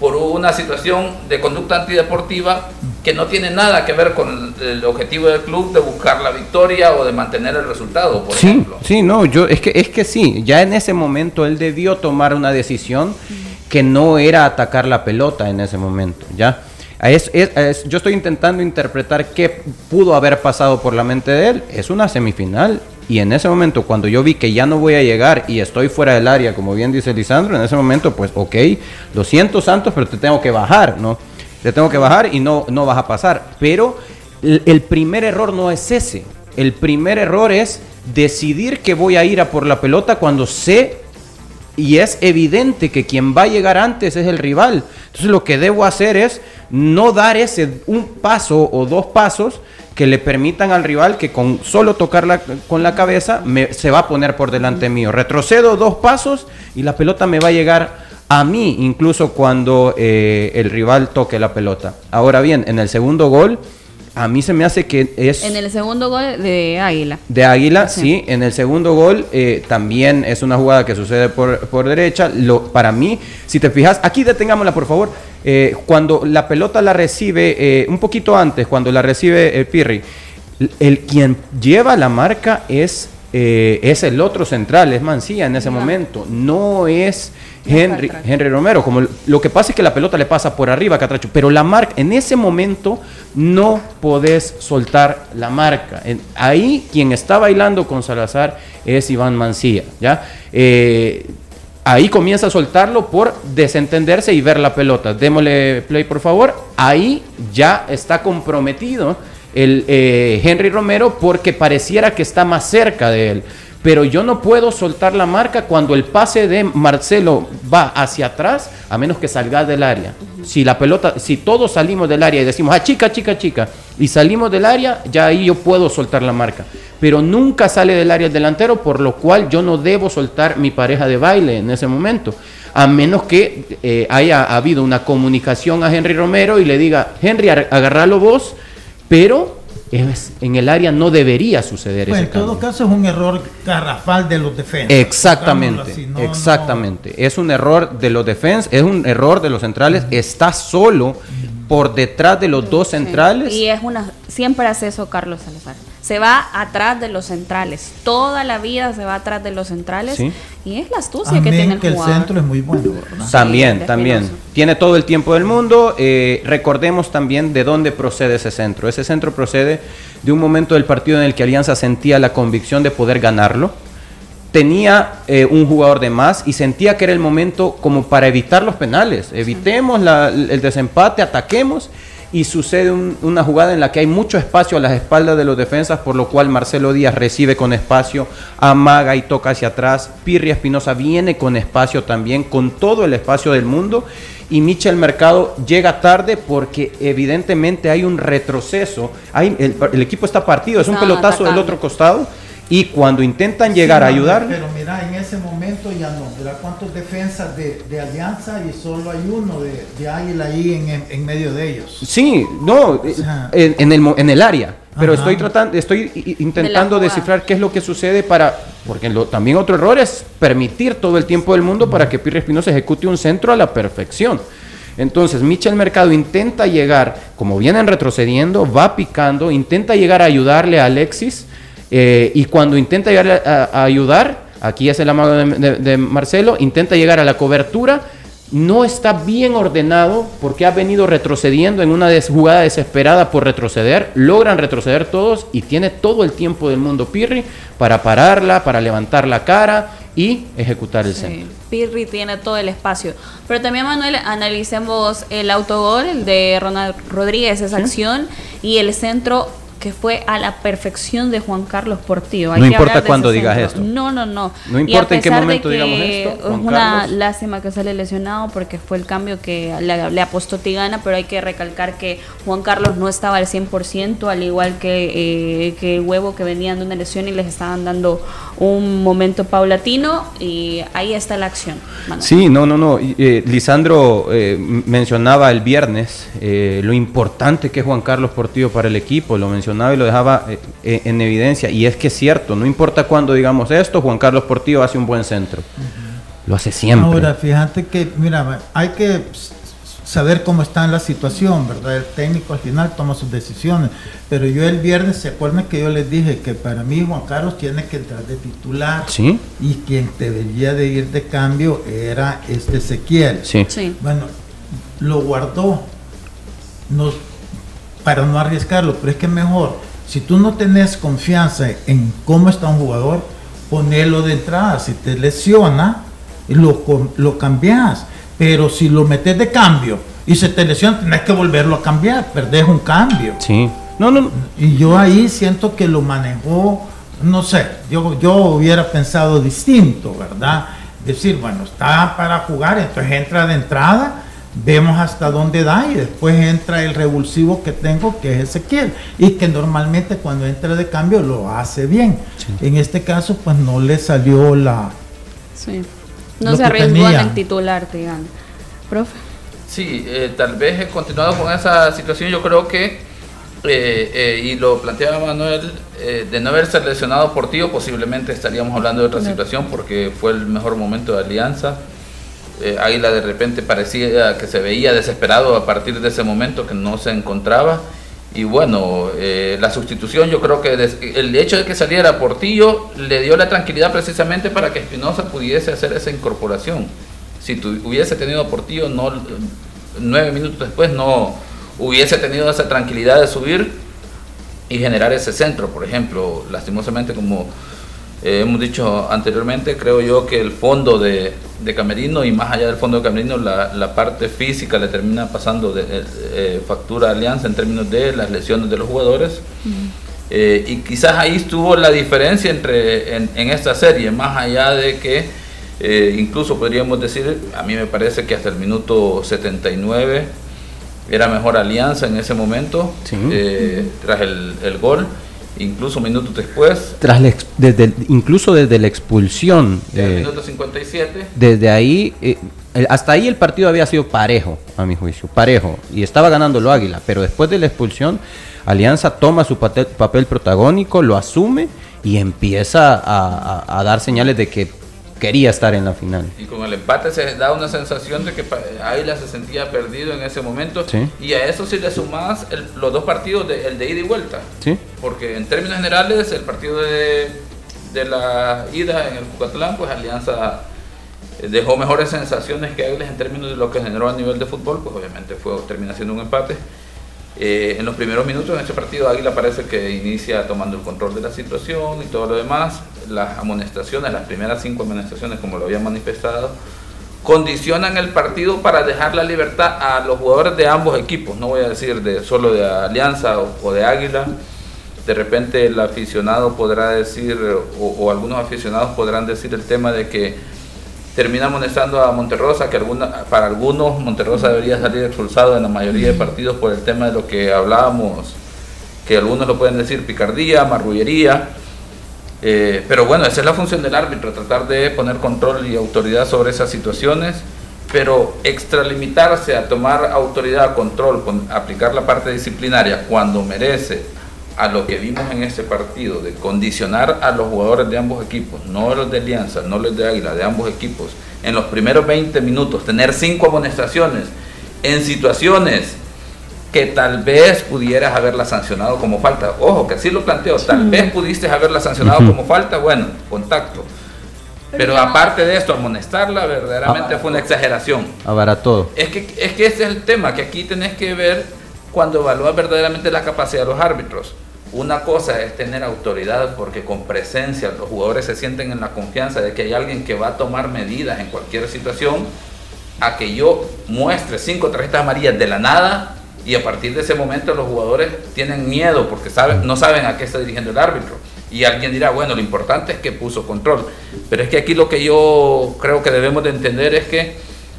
por una situación de conducta antideportiva que no tiene nada que ver con el objetivo del club de buscar la victoria o de mantener el resultado, por sí, ejemplo. Sí, no, yo es que es que sí, ya en ese momento él debió tomar una decisión que no era atacar la pelota en ese momento, ¿ya? Es, yo estoy intentando interpretar qué pudo haber pasado por la mente de él. Es una semifinal. Y en ese momento, cuando yo vi que ya no voy a llegar y estoy fuera del área, como bien dice Lisandro, en ese momento, pues, ok, lo siento, Santos, pero te tengo que bajar, ¿no? Te tengo que bajar y no, no vas a pasar. Pero el primer error no es ese. El primer error es decidir que voy a ir a por la pelota cuando sé y es evidente que quien va a llegar antes es el rival. Entonces lo que debo hacer es no dar ese un paso o dos pasos que le permitan al rival que con solo tocarla con la cabeza se va a poner por delante mío. Retrocedo dos pasos y la pelota me va a llegar a mí, incluso cuando eh, el rival toque la pelota. Ahora bien, en el segundo gol a mí se me hace que es... En el segundo gol de Águila. De Águila, sí. En el segundo gol eh, también es una jugada que sucede por, derecha. Lo, para mí, si te fijas, aquí detengámosla por favor. Eh, cuando la pelota la recibe, eh, un poquito antes, cuando la recibe el Pirri, el, quien lleva la marca es, es el otro central, es Mancilla en ese momento. No es Henry, Henry Romero. Como lo que pasa es que la pelota le pasa por arriba, Catracho, pero la marca, en ese momento no podés soltar la marca. ahí quien está bailando con Salazar es Iván Mancía, ¿ya? Eh, ahí comienza a soltarlo por desentenderse y ver la pelota. Démosle play, por favor. Ahí ya está comprometido el eh, Henry Romero porque pareciera que está más cerca de él pero yo no puedo soltar la marca cuando el pase de Marcelo va hacia atrás, a menos que salga del área. Si la pelota, si todos salimos del área y decimos, ah, chica, chica, chica, y salimos del área, ya ahí yo puedo soltar la marca. Pero nunca sale del área el delantero, por lo cual yo no debo soltar mi pareja de baile en ese momento. A menos que eh, haya habido una comunicación a Henry Romero y le diga, Henry, agarralo vos, pero en el área no debería suceder pues En todo caso es un error garrafal de los defensas. Exactamente, exactamente. Es un error de los defensas, es un error de los centrales. Está solo por detrás de los dos centrales. Y es una, siempre hace eso Carlos Salazar. Se va atrás de los centrales. Toda la vida se va atrás de los centrales. Y es la astucia que tiene el que el centro es muy bueno. también, también. Tiene todo el tiempo del mundo. Eh, recordemos también de dónde procede ese centro. Ese centro procede de un momento del partido en el que Alianza sentía la convicción de poder ganarlo tenía eh, un jugador de más y sentía que era el momento como para evitar los penales. Evitemos el desempate, ataquemos y sucede una jugada en la que hay mucho espacio a las espaldas de los defensas, por lo cual Marcelo Díaz recibe con espacio, amaga y toca hacia atrás. Pirri Espinosa viene con espacio también, con todo el espacio del mundo. Y Michel Mercado llega tarde porque evidentemente hay un retroceso. Hay, el, equipo está partido, es un pelotazo del otro costado y cuando intentan llegar a ayudar... Pero mira, en ese momento ya no. Mira cuántos defensas de, Alianza y solo hay uno de, de Águila ahí en, medio de ellos. Sí, no, en, el, en el área. Pero estoy tratando, estoy intentando descifrar qué es lo que sucede para, porque también otro error es permitir todo el tiempo del mundo para que Pirre Espinosa ejecute un centro a la perfección. Entonces, Michel Mercado intenta llegar, como vienen retrocediendo, va picando, intenta llegar a ayudarle a Alexis, eh, y cuando intenta llegar a, ayudar, aquí es el amago de, Marcelo, intenta llegar a la cobertura, no está bien ordenado porque ha venido retrocediendo en una jugada desesperada por retroceder. Logran retroceder todos y tiene todo el tiempo del mundo Pirri para pararla, para levantar la cara y ejecutar el centro. Pirri tiene todo el espacio. Pero también, Manuel, analicemos el autogol, el de Ronald Rodríguez, esa acción, y el centro que fue a la perfección de Juan Carlos Portillo. no importa cuándo digas esto. No, no, no. No importa en qué momento digamos esto. es una lástima que sale lesionado porque fue el cambio que le, apostó Tigana, pero hay que recalcar que Juan Carlos no estaba al 100%, al igual que, eh, que el huevo que venían de una lesión y les estaban dando un momento paulatino y ahí está la acción. Sí, no, no, no. Eh, Lisandro eh, mencionaba el viernes eh, lo importante que es Juan Carlos Portillo para el equipo, lo mencionaba y lo dejaba en evidencia y es que es cierto, no importa cuándo digamos esto, Juan Carlos Portillo hace un buen centro. Lo hace siempre. Ahora, fíjate que, mira, hay que saber cómo está en la situación, ¿verdad? El técnico al final toma sus decisiones. Pero yo el viernes, ¿se acuerdan que yo les dije que para mí Juan Carlos tiene que entrar de titular? Sí. Y quien debería de ir de cambio era este Ezequiel. Sí. Bueno, lo guardó no, para no arriesgarlo, pero es que mejor, si tú no tenés confianza en cómo está un jugador, ponelo de entrada. Si te lesiona, lo, lo cambias pero si lo metes de cambio y se te lesiona, tenés que volverlo a cambiar, perdés un cambio. Sí. No, no. Y yo ahí siento que lo manejó, no sé, yo, yo hubiera pensado distinto, ¿verdad? Decir, bueno, está para jugar, entonces entra de entrada, vemos hasta dónde da y después entra el revulsivo que tengo, que es Ezequiel, y que normalmente cuando entra de cambio lo hace bien. En este caso, pues no le salió la... Sí no se arriesgó en el titular, digan. Profe. Sí, eh, tal vez he continuado con esa situación. Yo creo que, eh, eh, y lo planteaba Manuel, de no haber seleccionado por tío, posiblemente estaríamos hablando de otra situación porque fue el mejor momento de alianza. Águila de repente parecía que se veía desesperado a partir de ese momento que no se encontraba. Y bueno, eh, la sustitución yo creo que el hecho de que saliera Portillo le dio la tranquilidad precisamente para que Espinosa pudiese hacer esa incorporación. Si tu, hubiese tenido Portillo, no, nueve minutos después no hubiese tenido esa tranquilidad de subir y generar ese centro, por ejemplo, lastimosamente como eh, hemos dicho anteriormente, creo yo que el fondo de, Camerino y más allá del fondo de Camerino, la, parte física le termina pasando de, eh, eh, factura a Alianza en términos de las lesiones de los jugadores. y quizás ahí estuvo la diferencia entre en, esta serie, más allá de que incluso podríamos decir, a mí me parece que hasta el minuto 79 era mejor Alianza en ese momento, tras el, el gol incluso minutos después. Tras desde, incluso desde la expulsión. de minuto 57. Desde ahí, eh, hasta ahí el partido había sido parejo, a mi juicio, parejo. Y estaba ganando lo Águila, pero después de la expulsión, Alianza toma su papel, protagónico, lo asume y empieza a, dar señales de que quería estar en la final. Y con el empate se da una sensación de que Águila se sentía perdido en ese momento. Y a eso si le sumas los dos partidos, de, el de ida y vuelta. ¿Sí? Porque en términos generales, el partido de, de la ida en el Cucatlán, pues Alianza eh, dejó mejores sensaciones que Águilas en términos de lo que generó a nivel de fútbol, pues obviamente fue termina siendo un empate. Eh, en los primeros minutos en este partido Águila parece que inicia tomando el control de la situación y todo lo demás. Las amonestaciones, las primeras cinco amonestaciones como lo había manifestado, condicionan el partido para dejar la libertad a los jugadores de ambos equipos. No voy a decir de solo de Alianza o, de Águila. De repente el aficionado podrá decir, o algunos aficionados podrán decir el tema de que termina amonestando a Monterrosa, que alguna, para algunos Monterrosa debería salir expulsado en la mayoría de partidos por el tema de lo que hablábamos, que algunos lo pueden decir picardía, marrullería. Eh, pero bueno, esa es la función del árbitro, tratar de poner control y autoridad sobre esas situaciones, pero extralimitarse a tomar autoridad, control, aplicar la parte disciplinaria cuando merece a lo que vimos en ese partido, de condicionar a los jugadores de ambos equipos, no los de Alianza, no los de Águila, de ambos equipos, en los primeros 20 minutos, tener cinco amonestaciones en situaciones que tal vez pudieras haberla sancionado como falta. Ojo, que así lo planteo, tal vez pudiste haberla sancionado como falta, bueno, contacto. Pero, aparte de esto, amonestarla verdaderamente fue una exageración. todo Es que, es que ese es el tema, que aquí tenés que ver cuando evalúas verdaderamente la capacidad de los árbitros. Una cosa es tener autoridad porque con presencia los jugadores se sienten en la confianza de que hay alguien que va a tomar medidas en cualquier situación, a que yo muestre cinco tarjetas amarillas de la nada y a partir de ese momento los jugadores tienen miedo porque saben, no saben a qué está dirigiendo el árbitro. Y alguien dirá, bueno, lo importante es que puso control. Pero es que aquí lo que yo creo que debemos de entender es que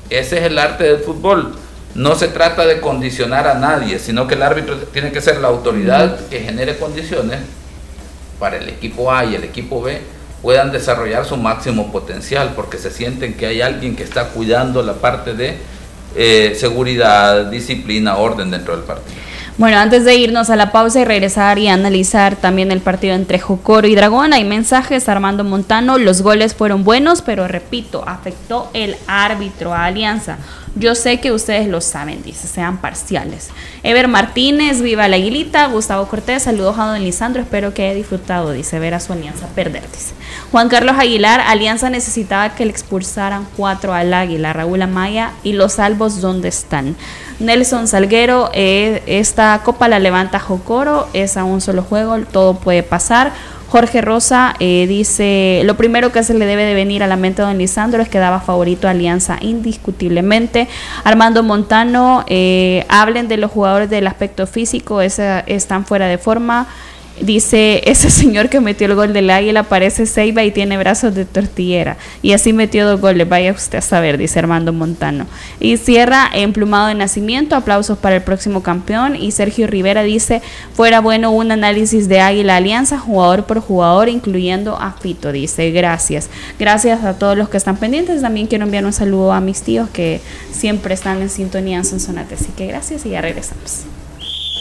ese es el arte del fútbol. No se trata de condicionar a nadie, sino que el árbitro tiene que ser la autoridad que genere condiciones para el equipo A y el equipo B puedan desarrollar su máximo potencial, porque se sienten que hay alguien que está cuidando la parte de eh, seguridad, disciplina, orden dentro del partido. Bueno, antes de irnos a la pausa y regresar y analizar también el partido entre Jocoro y Dragón, hay mensajes, Armando Montano, los goles fueron buenos, pero repito, afectó el árbitro a Alianza. Yo sé que ustedes lo saben, dice, sean parciales. Ever Martínez, viva la aguilita. Gustavo Cortés, saludos a don Lisandro, espero que haya disfrutado, dice, ver a su alianza perder, dice. Juan Carlos Aguilar, Alianza necesitaba que le expulsaran cuatro al águila, Raúl Amaya y los salvos, ¿dónde están? Nelson Salguero, eh, esta copa la levanta Jocoro, es a un solo juego, todo puede pasar. Jorge Rosa eh, dice, lo primero que se le debe de venir a la mente a don Lisandro es que daba favorito a Alianza indiscutiblemente. Armando Montano, eh, hablen de los jugadores del aspecto físico, están fuera de forma. Dice, ese señor que metió el gol del águila parece Ceiba y tiene brazos de tortillera. Y así metió dos goles, vaya usted a saber, dice Armando Montano. Y cierra emplumado de nacimiento, aplausos para el próximo campeón. Y Sergio Rivera dice, fuera bueno un análisis de Águila Alianza, jugador por jugador, incluyendo a Fito. Dice, gracias. Gracias a todos los que están pendientes. También quiero enviar un saludo a mis tíos que siempre están en sintonía en Sonsonate. Así que gracias y ya regresamos.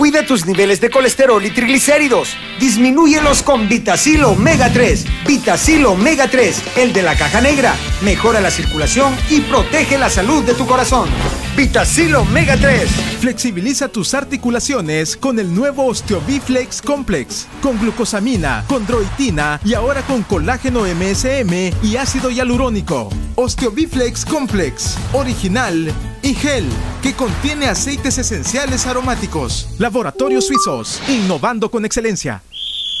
Cuida tus niveles de colesterol y triglicéridos. Disminúyelos con Vitacil Omega 3. Vitacil Omega 3, el de la caja negra. Mejora la circulación y protege la salud de tu corazón. Vitacil Omega 3. Flexibiliza tus articulaciones con el nuevo Osteobiflex Complex. Con glucosamina, condroitina y ahora con colágeno MSM y ácido hialurónico. Osteobiflex Complex. Original y gel que contiene aceites esenciales aromáticos. Laboratorios Suizos, innovando con excelencia.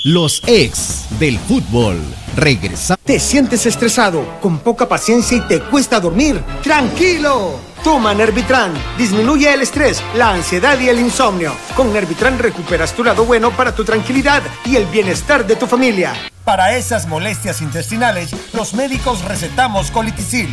Los ex del fútbol. Regresa. ¿Te sientes estresado, con poca paciencia y te cuesta dormir? ¡Tranquilo! Toma Nervitran. Disminuye el estrés, la ansiedad y el insomnio. Con Nervitran recuperas tu lado bueno para tu tranquilidad y el bienestar de tu familia. Para esas molestias intestinales, los médicos recetamos colitisil.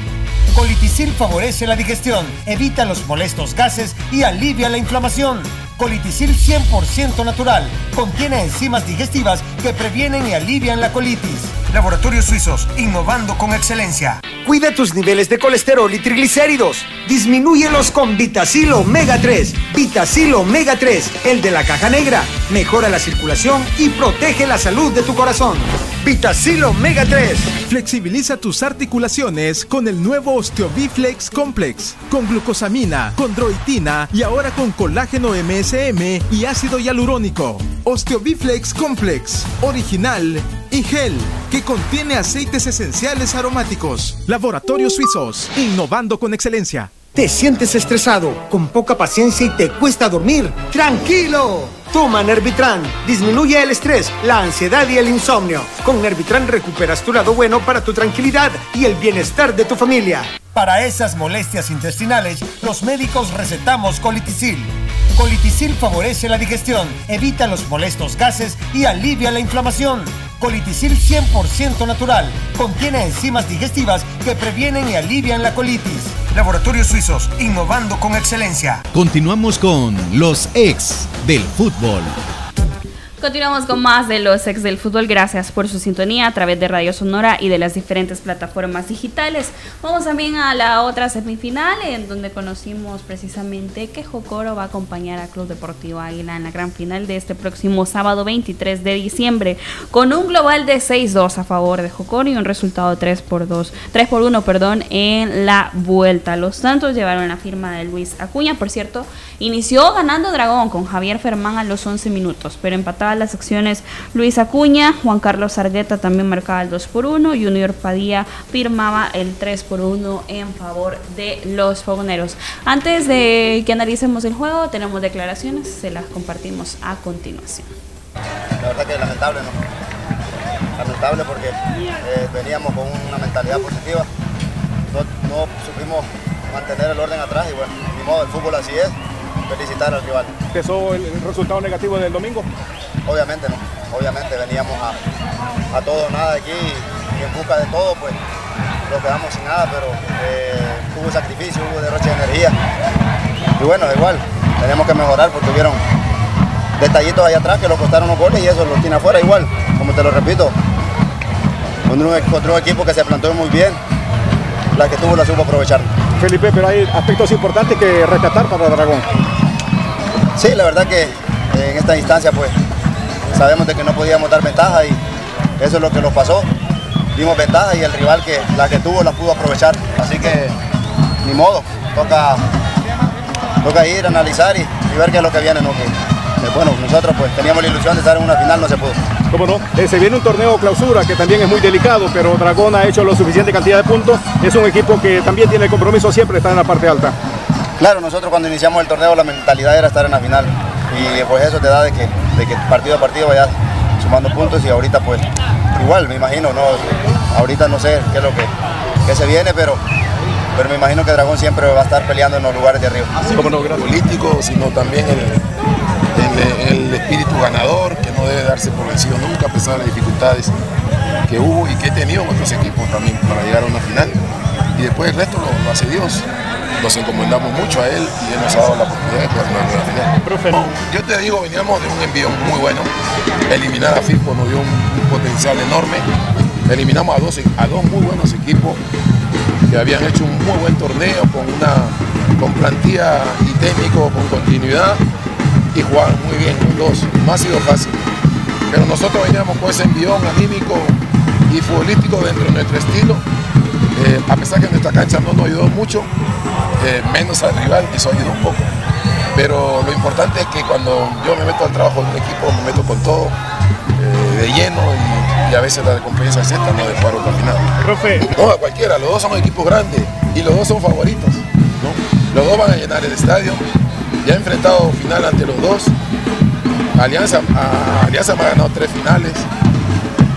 Colitisil favorece la digestión, evita los molestos gases y alivia la inflamación. Colitisil 100% natural. Contiene enzimas digestivas que previenen y alivian la colitis. Laboratorios Suizos, innovando con excelencia. Cuida tus niveles de colesterol y triglicéridos. Disminúyelos con Vitacil Omega 3. Vitacil Omega 3, el de la caja negra. Mejora la circulación y protege la salud de tu corazón. Vitacil Omega 3. Flexibiliza tus articulaciones con el nuevo Osteobiflex Complex. Con glucosamina, condroitina y ahora con colágeno MSM y ácido hialurónico. Osteobiflex Complex. Original y gel que contiene aceites esenciales aromáticos. Laboratorios Suizos, innovando con excelencia. ¿Te sientes estresado, con poca paciencia y te cuesta dormir? ¡Tranquilo! Toma Nervitran. Disminuye el estrés, la ansiedad y el insomnio. Con Nervitran recuperas tu lado bueno para tu tranquilidad y el bienestar de tu familia. Para esas molestias intestinales, los médicos recetamos colitisil. Colitisil favorece la digestión, evita los molestos gases y alivia la inflamación. Colitisil 100% natural. Contiene enzimas digestivas que previenen y alivian la colitis. Laboratorios Suizos, innovando con excelencia. Continuamos con los ex del fútbol. Continuamos con más de los ex del fútbol. Gracias por su sintonía a través de Radio Sonora y de las diferentes plataformas digitales. Vamos también a la otra semifinal en donde conocimos precisamente que Jocoro va a acompañar a Club Deportivo Águila en la gran final de este próximo sábado 23 de diciembre con un global de 6-2 a favor de Jocoro y un resultado 3 por 2, 3 por 1, perdón, en la vuelta. Los Santos llevaron la firma de Luis Acuña, por cierto, inició ganando Dragón con Javier Fermán a los 11 minutos, pero empataba las acciones Luis Acuña, Juan Carlos Argueta también marcaba el 2 por 1, Junior Padilla firmaba el 3 por 1 en favor de los fogoneros. Antes de que analicemos el juego, tenemos declaraciones, se las compartimos a continuación. La verdad que lamentable, ¿no? Lamentable porque eh, veníamos con una mentalidad positiva no, supimos mantener el orden atrás y bueno, ni modo, el fútbol así es, felicitar al rival. ¿Pesó el, resultado negativo del domingo? Obviamente no, obviamente veníamos a, a todo nada aquí y, en busca de todo pues nos quedamos sin nada, pero eh, hubo sacrificio, hubo derroche de energía. Y bueno, igual, tenemos que mejorar porque hubieron detallitos ahí atrás que lo costaron los goles y eso lo tiene afuera igual, como te lo repito. Contra un, equipo que se plantó muy bien, la que tuvo la supo aprovechar. Felipe, pero hay aspectos importantes que rescatar para Dragón. Sí, la verdad que en esta instancia pues sabemos de que no podíamos dar ventaja y eso es lo que nos pasó. Dimos ventaja y el rival que la que tuvo la pudo aprovechar. Así que ni modo, toca, toca ir, analizar y, ver qué es lo que viene. ¿no? Eh, bueno, nosotros pues teníamos la ilusión de estar en una final, no se pudo. ¿Cómo no? Eh, se viene un torneo clausura que también es muy delicado, pero Dragón ha hecho lo suficiente cantidad de puntos. Es un equipo que también tiene el compromiso siempre estar en la parte alta. Claro, nosotros cuando iniciamos el torneo la mentalidad era estar en la final y pues eso te da de que, de que partido a partido vayas sumando puntos y ahorita pues igual, me imagino, no, ahorita no sé qué es lo que, se viene, pero pero me imagino que Dragón siempre va a estar peleando en los lugares de arriba. Así como no político, sino también el, el, espíritu ganador, que no debe darse por vencido nunca, a pesar de las dificultades que hubo y que he tenido en otros equipos también para llegar a una final. Y después el resto lo, hace Dios. Nos encomendamos mucho a él y él nos ha dado la oportunidad de jugar una final. yo te digo, veníamos de un envío muy bueno. Eliminar a FIFO nos dio un, potencial enorme. Eliminamos a dos, a dos muy buenos equipos que habían hecho un muy buen torneo con una con plantilla y técnico con continuidad y jugaban muy bien los dos. No ha sido fácil. Pero nosotros veníamos con ese envión anímico y futbolístico dentro de nuestro estilo. Eh, a pesar que nuestra cancha no nos ayudó mucho, eh, menos al rival, eso ayudó un poco. Pero lo importante es que cuando yo me meto al trabajo de un equipo, me meto con todo, eh, de lleno y, a veces la recompensa es esta, no de paro final. Profe. No, a cualquiera, los dos son equipos grandes y los dos son favoritos. Los dos van a llenar el estadio ya he enfrentado final ante los dos. Alianza, Alianza me ha ganado tres finales.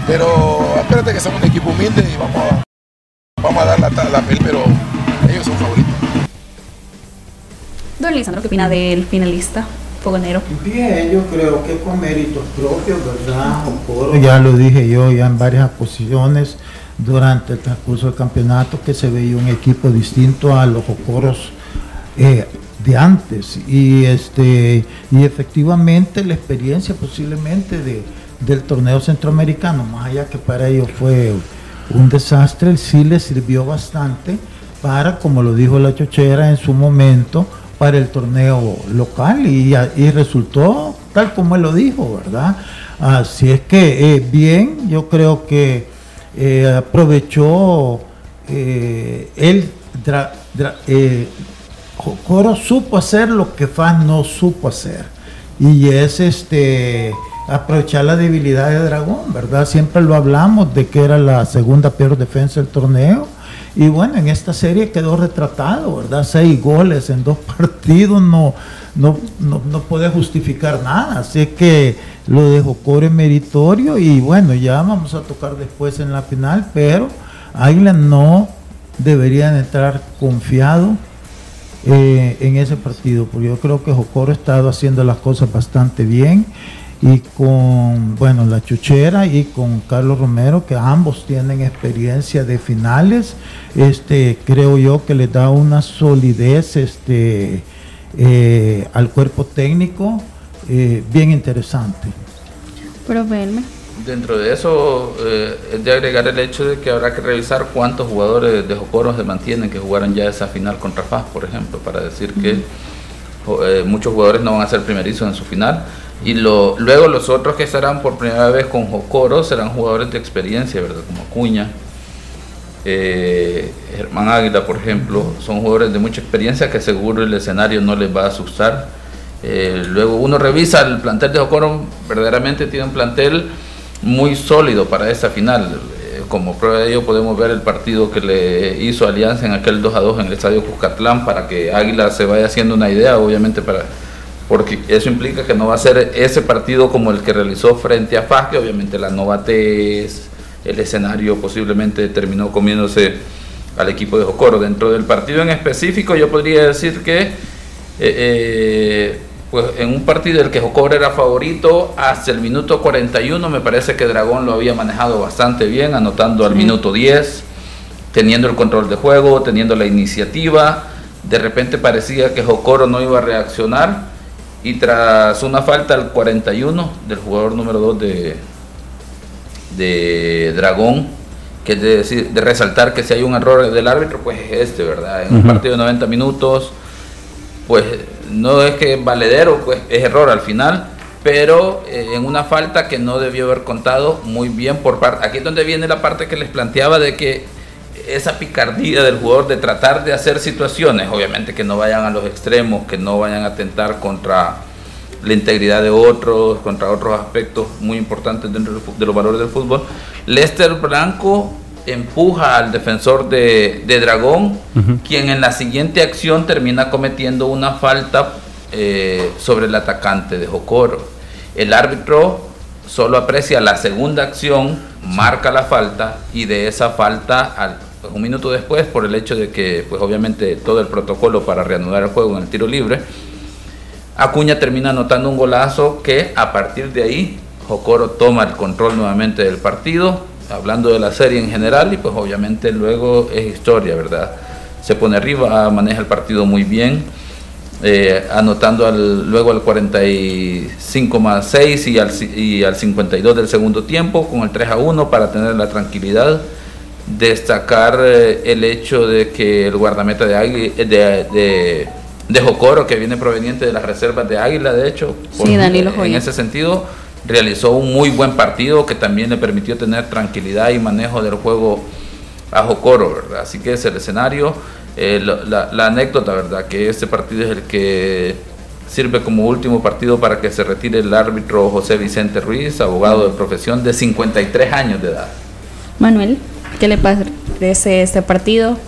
Pero espérate que somos un equipo humilde y vamos a, vamos a dar la, la pero ellos son favoritos. Don Lisandro, ¿qué opina del finalista? Fogonero. Bien, yo creo que con méritos propios, ¿verdad? ya lo dije yo ya en varias posiciones durante el transcurso del campeonato que se veía un equipo distinto a los Ocoros eh, de antes y este y efectivamente la experiencia posiblemente de, del torneo centroamericano más allá que para ellos fue un desastre sí les sirvió bastante para como lo dijo la chochera en su momento para el torneo local y, resultó tal como él lo dijo verdad así es que eh, bien yo creo que eh, aprovechó eh, él Coro supo hacer lo que Fan no supo hacer. Y es este aprovechar la debilidad de Dragón, ¿verdad? Siempre lo hablamos de que era la segunda peor defensa del torneo. Y bueno, en esta serie quedó retratado, ¿verdad? Seis goles en dos partidos no, no, no, puede justificar nada. Así que lo dejó Core meritorio y bueno, ya vamos a tocar después en la final, pero Águila no deberían entrar confiado eh, en ese partido, porque yo creo que Jocoro ha estado haciendo las cosas bastante bien y con, bueno, la Chuchera y con Carlos Romero, que ambos tienen experiencia de finales, este, creo yo que le da una solidez este, eh, al cuerpo técnico eh, bien interesante. Pero verme. Dentro de eso, eh, es de agregar el hecho de que habrá que revisar cuántos jugadores de Jocoro se mantienen que jugaron ya esa final contra FAS, por ejemplo, para decir que eh, muchos jugadores no van a ser primerizos en su final. Y lo, luego los otros que estarán por primera vez con Jocoro serán jugadores de experiencia, ¿verdad? Como Acuña, eh, Germán Águila, por ejemplo, son jugadores de mucha experiencia que seguro el escenario no les va a asustar. luego uno revisa el plantel de Jocoro, verdaderamente tiene un plantel muy sólido para esa final. Eh, como prueba de ello podemos ver el partido que le hizo Alianza en aquel 2 a 2 en el Estadio Cuscatlán para que Águila se vaya haciendo una idea, obviamente para porque eso implica que no va a ser ese partido como el que realizó frente a FAS, que obviamente la novatez, el escenario posiblemente terminó comiéndose al equipo de Jocoro. Dentro del partido en específico yo podría decir que eh, eh, pues en un partido del que Jocoro era favorito hasta el minuto 41 me parece que Dragón lo había manejado bastante bien, anotando al minuto 10, teniendo el control de juego, teniendo la iniciativa. De repente parecía que Jocoro no iba a reaccionar y tras una falta al 41 del jugador número 2 de, de Dragón, que es de, decir, de resaltar que si hay un error del árbitro, pues es este, ¿verdad? En un partido de 90 minutos, pues no es que valedero, pues es error al final, pero eh, en una falta que no debió haber contado muy bien por parte. Aquí es donde viene la parte que les planteaba de que esa picardía del jugador de tratar de hacer situaciones, obviamente que no vayan a los extremos, que no vayan a atentar contra la integridad de otros, contra otros aspectos muy importantes dentro de los valores del fútbol. Lester Blanco empuja al defensor de, Dragón, quien en la siguiente acción termina cometiendo una falta eh, sobre el atacante de Jocoro. El árbitro solo aprecia la segunda acción, marca la falta y de esa falta al pues, un minuto después, por el hecho de que, pues obviamente, todo el protocolo para reanudar el juego en el tiro libre, Acuña termina anotando un golazo que a partir de ahí Jocoro toma el control nuevamente del partido, hablando de la serie en general, y pues obviamente luego es historia, ¿verdad? Se pone arriba, maneja el partido muy bien, eh, anotando al, luego al 45 más 6 y al, y al 52 del segundo tiempo, con el 3 a 1 para tener la tranquilidad destacar eh, el hecho de que el guardameta de, Águila, de, de, Jocoro, que viene proveniente de las reservas de Águila, de hecho, en ese sentido, realizó un muy buen partido que también le permitió tener tranquilidad y manejo del juego a Jocoro, ¿verdad? Así que es el escenario, eh, la, la, anécdota, ¿verdad? Que este partido es el que sirve como último partido para que se retire el árbitro José Vicente Ruiz, abogado de profesión de 53 años de edad. Manuel. ¿Qué le parece este partido?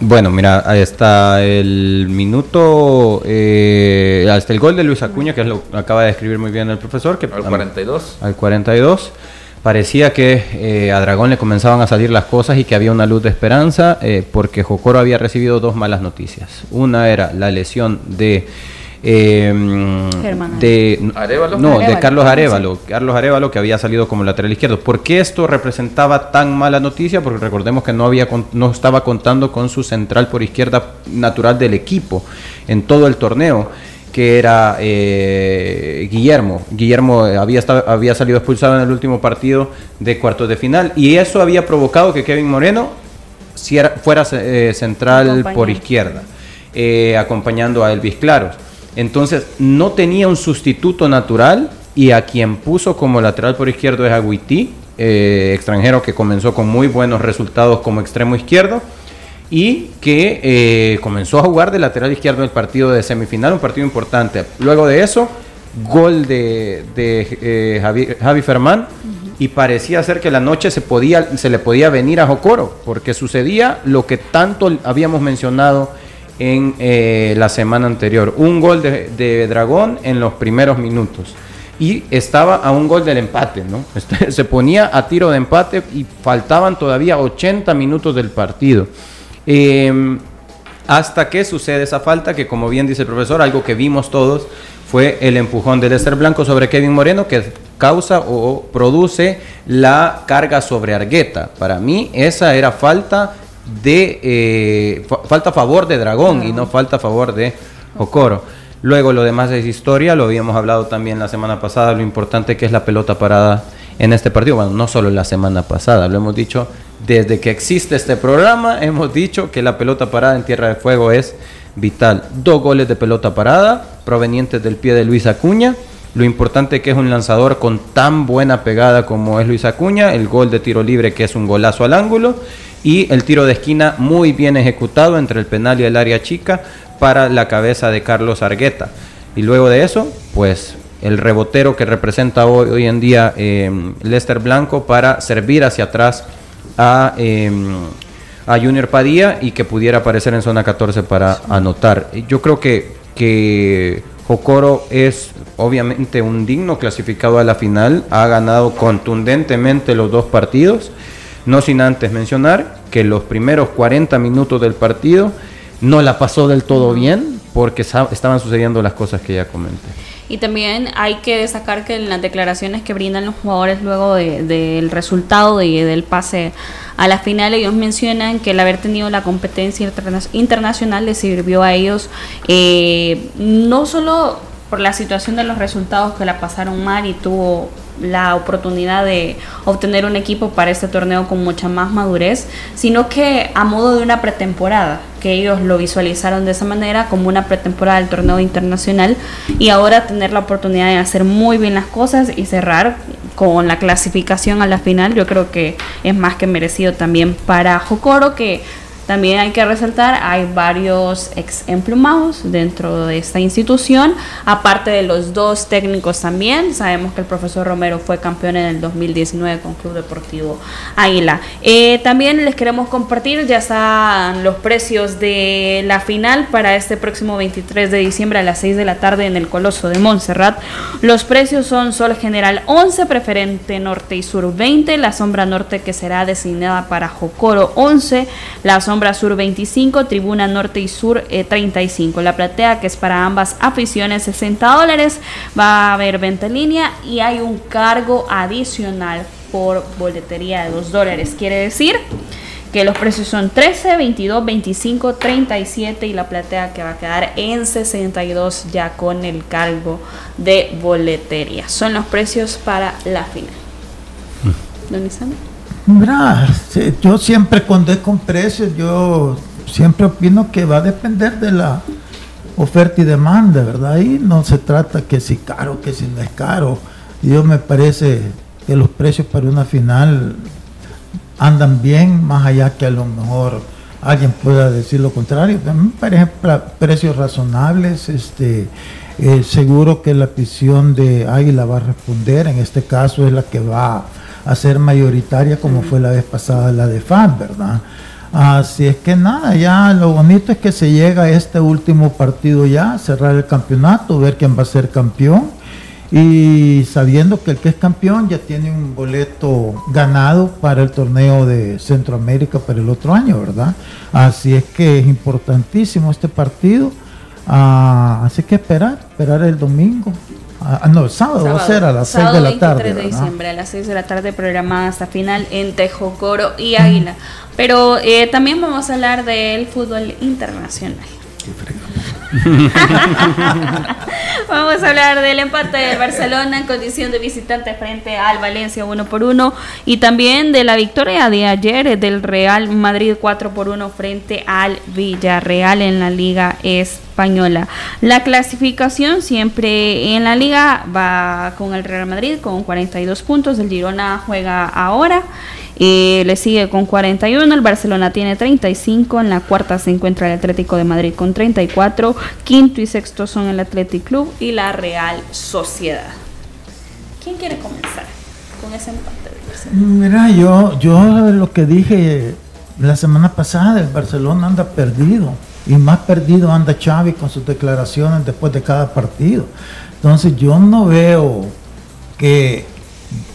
Bueno, mira, ahí está el minuto, eh, hasta el gol de Luis Acuña, que es lo acaba de escribir muy bien el profesor. Que, al 42. Al 42. Parecía que eh, a Dragón le comenzaban a salir las cosas y que había una luz de esperanza, eh, porque Jocoro había recibido dos malas noticias. Una era la lesión de eh, de no de Carlos Arevalo Carlos Arevalo que había salido como lateral izquierdo ¿por qué esto representaba tan mala noticia? porque recordemos que no había no estaba contando con su central por izquierda natural del equipo en todo el torneo que era eh, Guillermo. Guillermo había, había salido expulsado en el último partido de cuartos de final y eso había provocado que Kevin Moreno fuera eh, central por izquierda, eh, acompañando a Elvis Claros. Entonces no tenía un sustituto natural y a quien puso como lateral por izquierdo es Agüití, eh, extranjero que comenzó con muy buenos resultados como extremo izquierdo y que eh, comenzó a jugar de lateral izquierdo en el partido de semifinal, un partido importante. Luego de eso, gol de, eh, Javi, Fermán y parecía ser que la noche se, podía, se le podía venir a Jocoro, porque sucedía lo que tanto habíamos mencionado en eh, la semana anterior. Un gol de, Dragón en los primeros minutos. Y estaba a un gol del empate, ¿no? Este, se ponía a tiro de empate y faltaban todavía 80 minutos del partido. Em, hasta que sucede esa falta, que como bien dice el profesor, algo que vimos todos, fue el empujón de Lester Blanco sobre Kevin Moreno, que causa o produce la carga sobre Argueta. Para mí, esa era falta de eh, falta a favor de Dragón y no falta a favor de Jocoro. Luego lo demás es historia, lo habíamos hablado también la semana pasada, lo importante que es la pelota parada en este partido. Bueno, no solo la semana pasada, lo hemos dicho desde que existe este programa, hemos dicho que la pelota parada en Tierra de Fuego es vital. Dos goles de pelota parada provenientes del pie de Luis Acuña. Lo importante que es un lanzador con tan buena pegada como es Luis Acuña, el gol de tiro libre que es un golazo al ángulo y el tiro de esquina muy bien ejecutado entre el penal y el área chica para la cabeza de Carlos Argueta. Y luego de eso, pues el rebotero que representa hoy, hoy en día eh, Lester Blanco para servir hacia atrás a, eh, a Junior Padilla y que pudiera aparecer en zona 14 para anotar. Yo creo que, que Jocoro es obviamente un digno clasificado a la final, ha ganado contundentemente los dos partidos No sin antes mencionar que los primeros 40 minutos del partido no la pasó del todo bien porque estaban sucediendo las cosas que ya comenté. Y también hay que destacar que en las declaraciones que brindan los jugadores luego del resultado de, del pase a la final, ellos mencionan que el haber tenido la competencia internacional les sirvió a ellos eh, no solo por la situación de los resultados que la pasaron mal y tuvo la oportunidad de obtener un equipo para este torneo con mucha más madurez, sino que a modo de una pretemporada, que ellos lo visualizaron de esa manera como una pretemporada del torneo internacional y ahora tener la oportunidad de hacer muy bien las cosas y cerrar con la clasificación a la final, yo creo que es más que merecido también para Jocoro que también hay que resaltar, hay varios ex emplumados dentro de esta institución, aparte de los dos técnicos también. Sabemos que el profesor Romero fue campeón en el 2019 con Club Deportivo Águila. Eh, también les queremos compartir, ya están los precios de la final para este próximo 23 de diciembre a las 6 de la tarde en el Coloso de Montserrat. Los precios son Sol General 11, Preferente Norte y Sur 20, la Sombra Norte que será designada para Jocoro 11, la Sombra Sur 25, Tribuna Norte y Sur 35. Eh, la platea que es para ambas aficiones 60 dólares. Va a haber venta en línea y hay un cargo adicional por boletería de 2 dólares. Quiere decir que los precios son 13, 22, 25, 37 y la platea que va a quedar en 62 ya con el cargo de boletería. Son los precios para la final. Mm. ¿Don yo siempre cuando es con precios, yo siempre opino que va a depender de la oferta y demanda, ¿verdad? Ahí no se trata que si caro, que si no es caro. Yo me parece que los precios para una final andan bien, más allá que a lo mejor alguien pueda decir lo contrario. Me parece precios razonables, este, eh, seguro que la afición de Águila va a responder, en este caso es la que va a ser mayoritaria como fue la vez pasada la de FAN, ¿verdad? Así es que nada, ya lo bonito es que se llega a este último partido ya, cerrar el campeonato, ver quién va a ser campeón y sabiendo que el que es campeón ya tiene un boleto ganado para el torneo de Centroamérica para el otro año, ¿verdad? Así es que es importantísimo este partido. Ah, así que esperar, esperar el domingo Ah, no, sábado, sábado, va a ser a las 6 de la tarde. de diciembre, a las 6 de la tarde, programada hasta final en Tejocoro y Águila. Pero eh, también vamos a hablar del fútbol internacional. Vamos a hablar del empate del Barcelona en condición de visitante frente al Valencia 1 por 1 y también de la victoria de ayer del Real Madrid 4 por 1 frente al Villarreal en la Liga Española. La clasificación siempre en la liga va con el Real Madrid con 42 puntos, el Girona juega ahora eh, le sigue con 41, el Barcelona tiene 35, en la cuarta se encuentra el Atlético de Madrid con 34, quinto y sexto son el Athletic Club y la Real Sociedad. ¿Quién quiere comenzar con ese empate? Mira, yo, yo lo que dije la semana pasada, el Barcelona anda perdido y más perdido anda Xavi con sus declaraciones después de cada partido. Entonces yo no veo que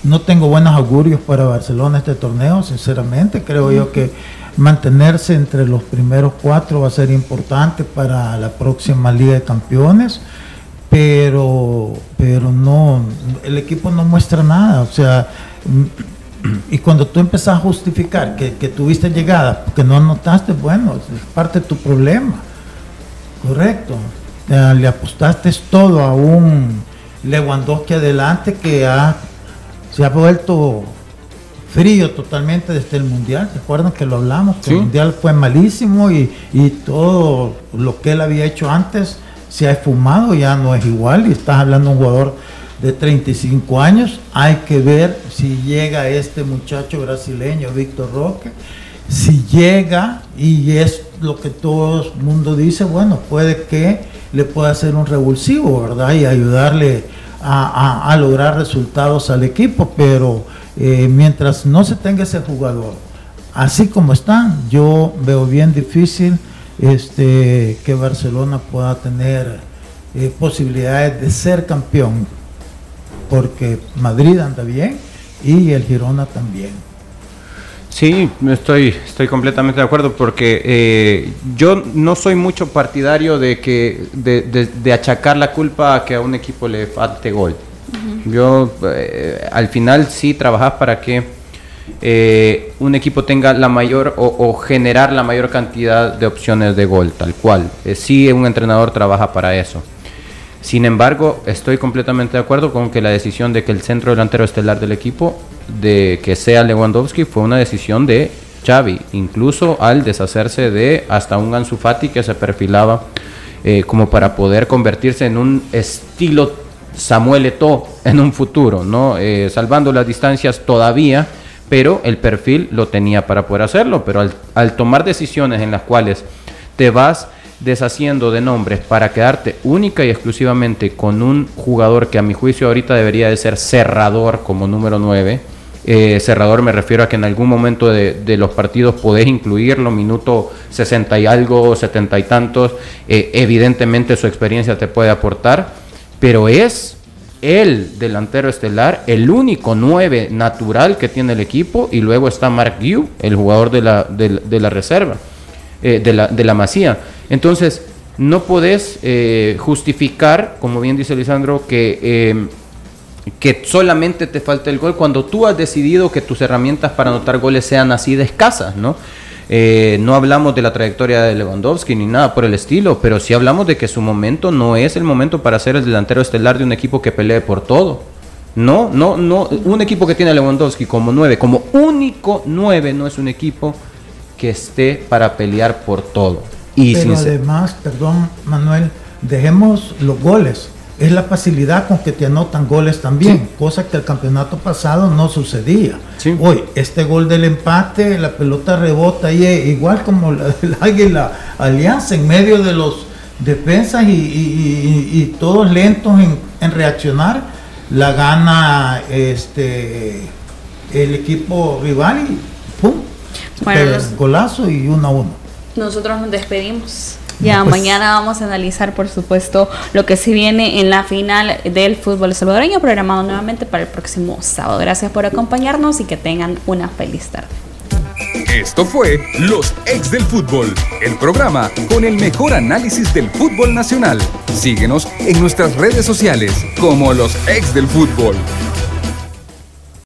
no tengo buenos augurios para Barcelona este torneo, sinceramente. Creo yo que mantenerse entre los primeros cuatro va a ser importante para la próxima Liga de Campeones, pero, pero no, el equipo no muestra nada. O sea, y cuando tú empezás a justificar que, tuviste llegada, que no anotaste, bueno, es parte de tu problema. Correcto. Le apostaste todo a un Lewandowski adelante que ha se ha vuelto frío totalmente desde el Mundial. ¿Se acuerdan que lo hablamos? Que el Mundial fue malísimo y, todo lo que él había hecho antes se ha esfumado, ya no es igual. Y estás hablando de un jugador de 35 años. Hay que ver si llega este muchacho brasileño, Víctor Roque. Si llega y es lo que todo el mundo dice, bueno, puede que le pueda hacer un revulsivo, ¿verdad? Y ayudarle a, lograr resultados al equipo, pero eh, mientras no se tenga ese jugador, así como están, yo veo bien difícil este, que Barcelona pueda tener eh, posibilidades de ser campeón, porque Madrid anda bien y el Girona también. Sí, estoy, estoy completamente de acuerdo porque eh, yo no soy mucho partidario de que de, achacar la culpa a que a un equipo le falte gol. Yo eh, al final sí trabajas para que eh, un equipo tenga la mayor o, generar la mayor cantidad de opciones de gol, tal cual. sí, un entrenador trabaja para eso. Sin embargo, estoy completamente de acuerdo con que la decisión de que el centro delantero estelar del equipo de que sea Lewandowski fue una decisión de Xavi, incluso al deshacerse de hasta un Ansu Fati que se perfilaba eh, como para poder convertirse en un estilo Samuel Eto'o en un futuro, ¿no? Eh, salvando las distancias todavía, pero el perfil lo tenía para poder hacerlo, pero al, al tomar decisiones en las cuales te vas deshaciendo de nombres para quedarte única y exclusivamente con un jugador que a mi juicio ahorita debería de ser cerrador como número 9, eh, cerrador me refiero a que en algún momento de, los partidos podés incluirlo, minuto 60 y algo, 70 y tantos, eh, evidentemente su experiencia te puede aportar, pero es el delantero estelar, el único 9 natural que tiene el equipo, y luego está Mark Yu, el jugador de la, de, la reserva, eh, de, la, de la masía. Entonces, no podés justificar, como bien dice Lisandro, que que solamente te falta el gol cuando tú has decidido que tus herramientas para anotar goles sean así de escasas, ¿no? Eh, no hablamos de la trayectoria de Lewandowski ni nada por el estilo, pero sí hablamos de que su momento no es el momento para ser el delantero estelar de un equipo que pelee por todo. No, no, no. Un equipo que tiene Lewandowski como nueve, como único nueve, no es un equipo que esté para pelear por todo. Y pero además, perdón, Manuel, dejemos los goles es la facilidad con que te anotan goles también, cosa que el campeonato pasado no sucedía. Hoy, este gol del empate, la pelota rebota y igual como el Águila Alianza en medio de los defensas y, todos lentos en, reaccionar, la gana este el equipo rival y pum, golazo y uno a uno. Nosotros nos despedimos. Ya, pues, mañana vamos a analizar, por supuesto, lo que se viene en la final del fútbol salvadoreño, programado nuevamente para el próximo sábado. Gracias por acompañarnos y que tengan una feliz tarde. Esto fue Los Ex del Fútbol, el programa con el mejor análisis del fútbol nacional. Síguenos en nuestras redes sociales como Los Ex del Fútbol.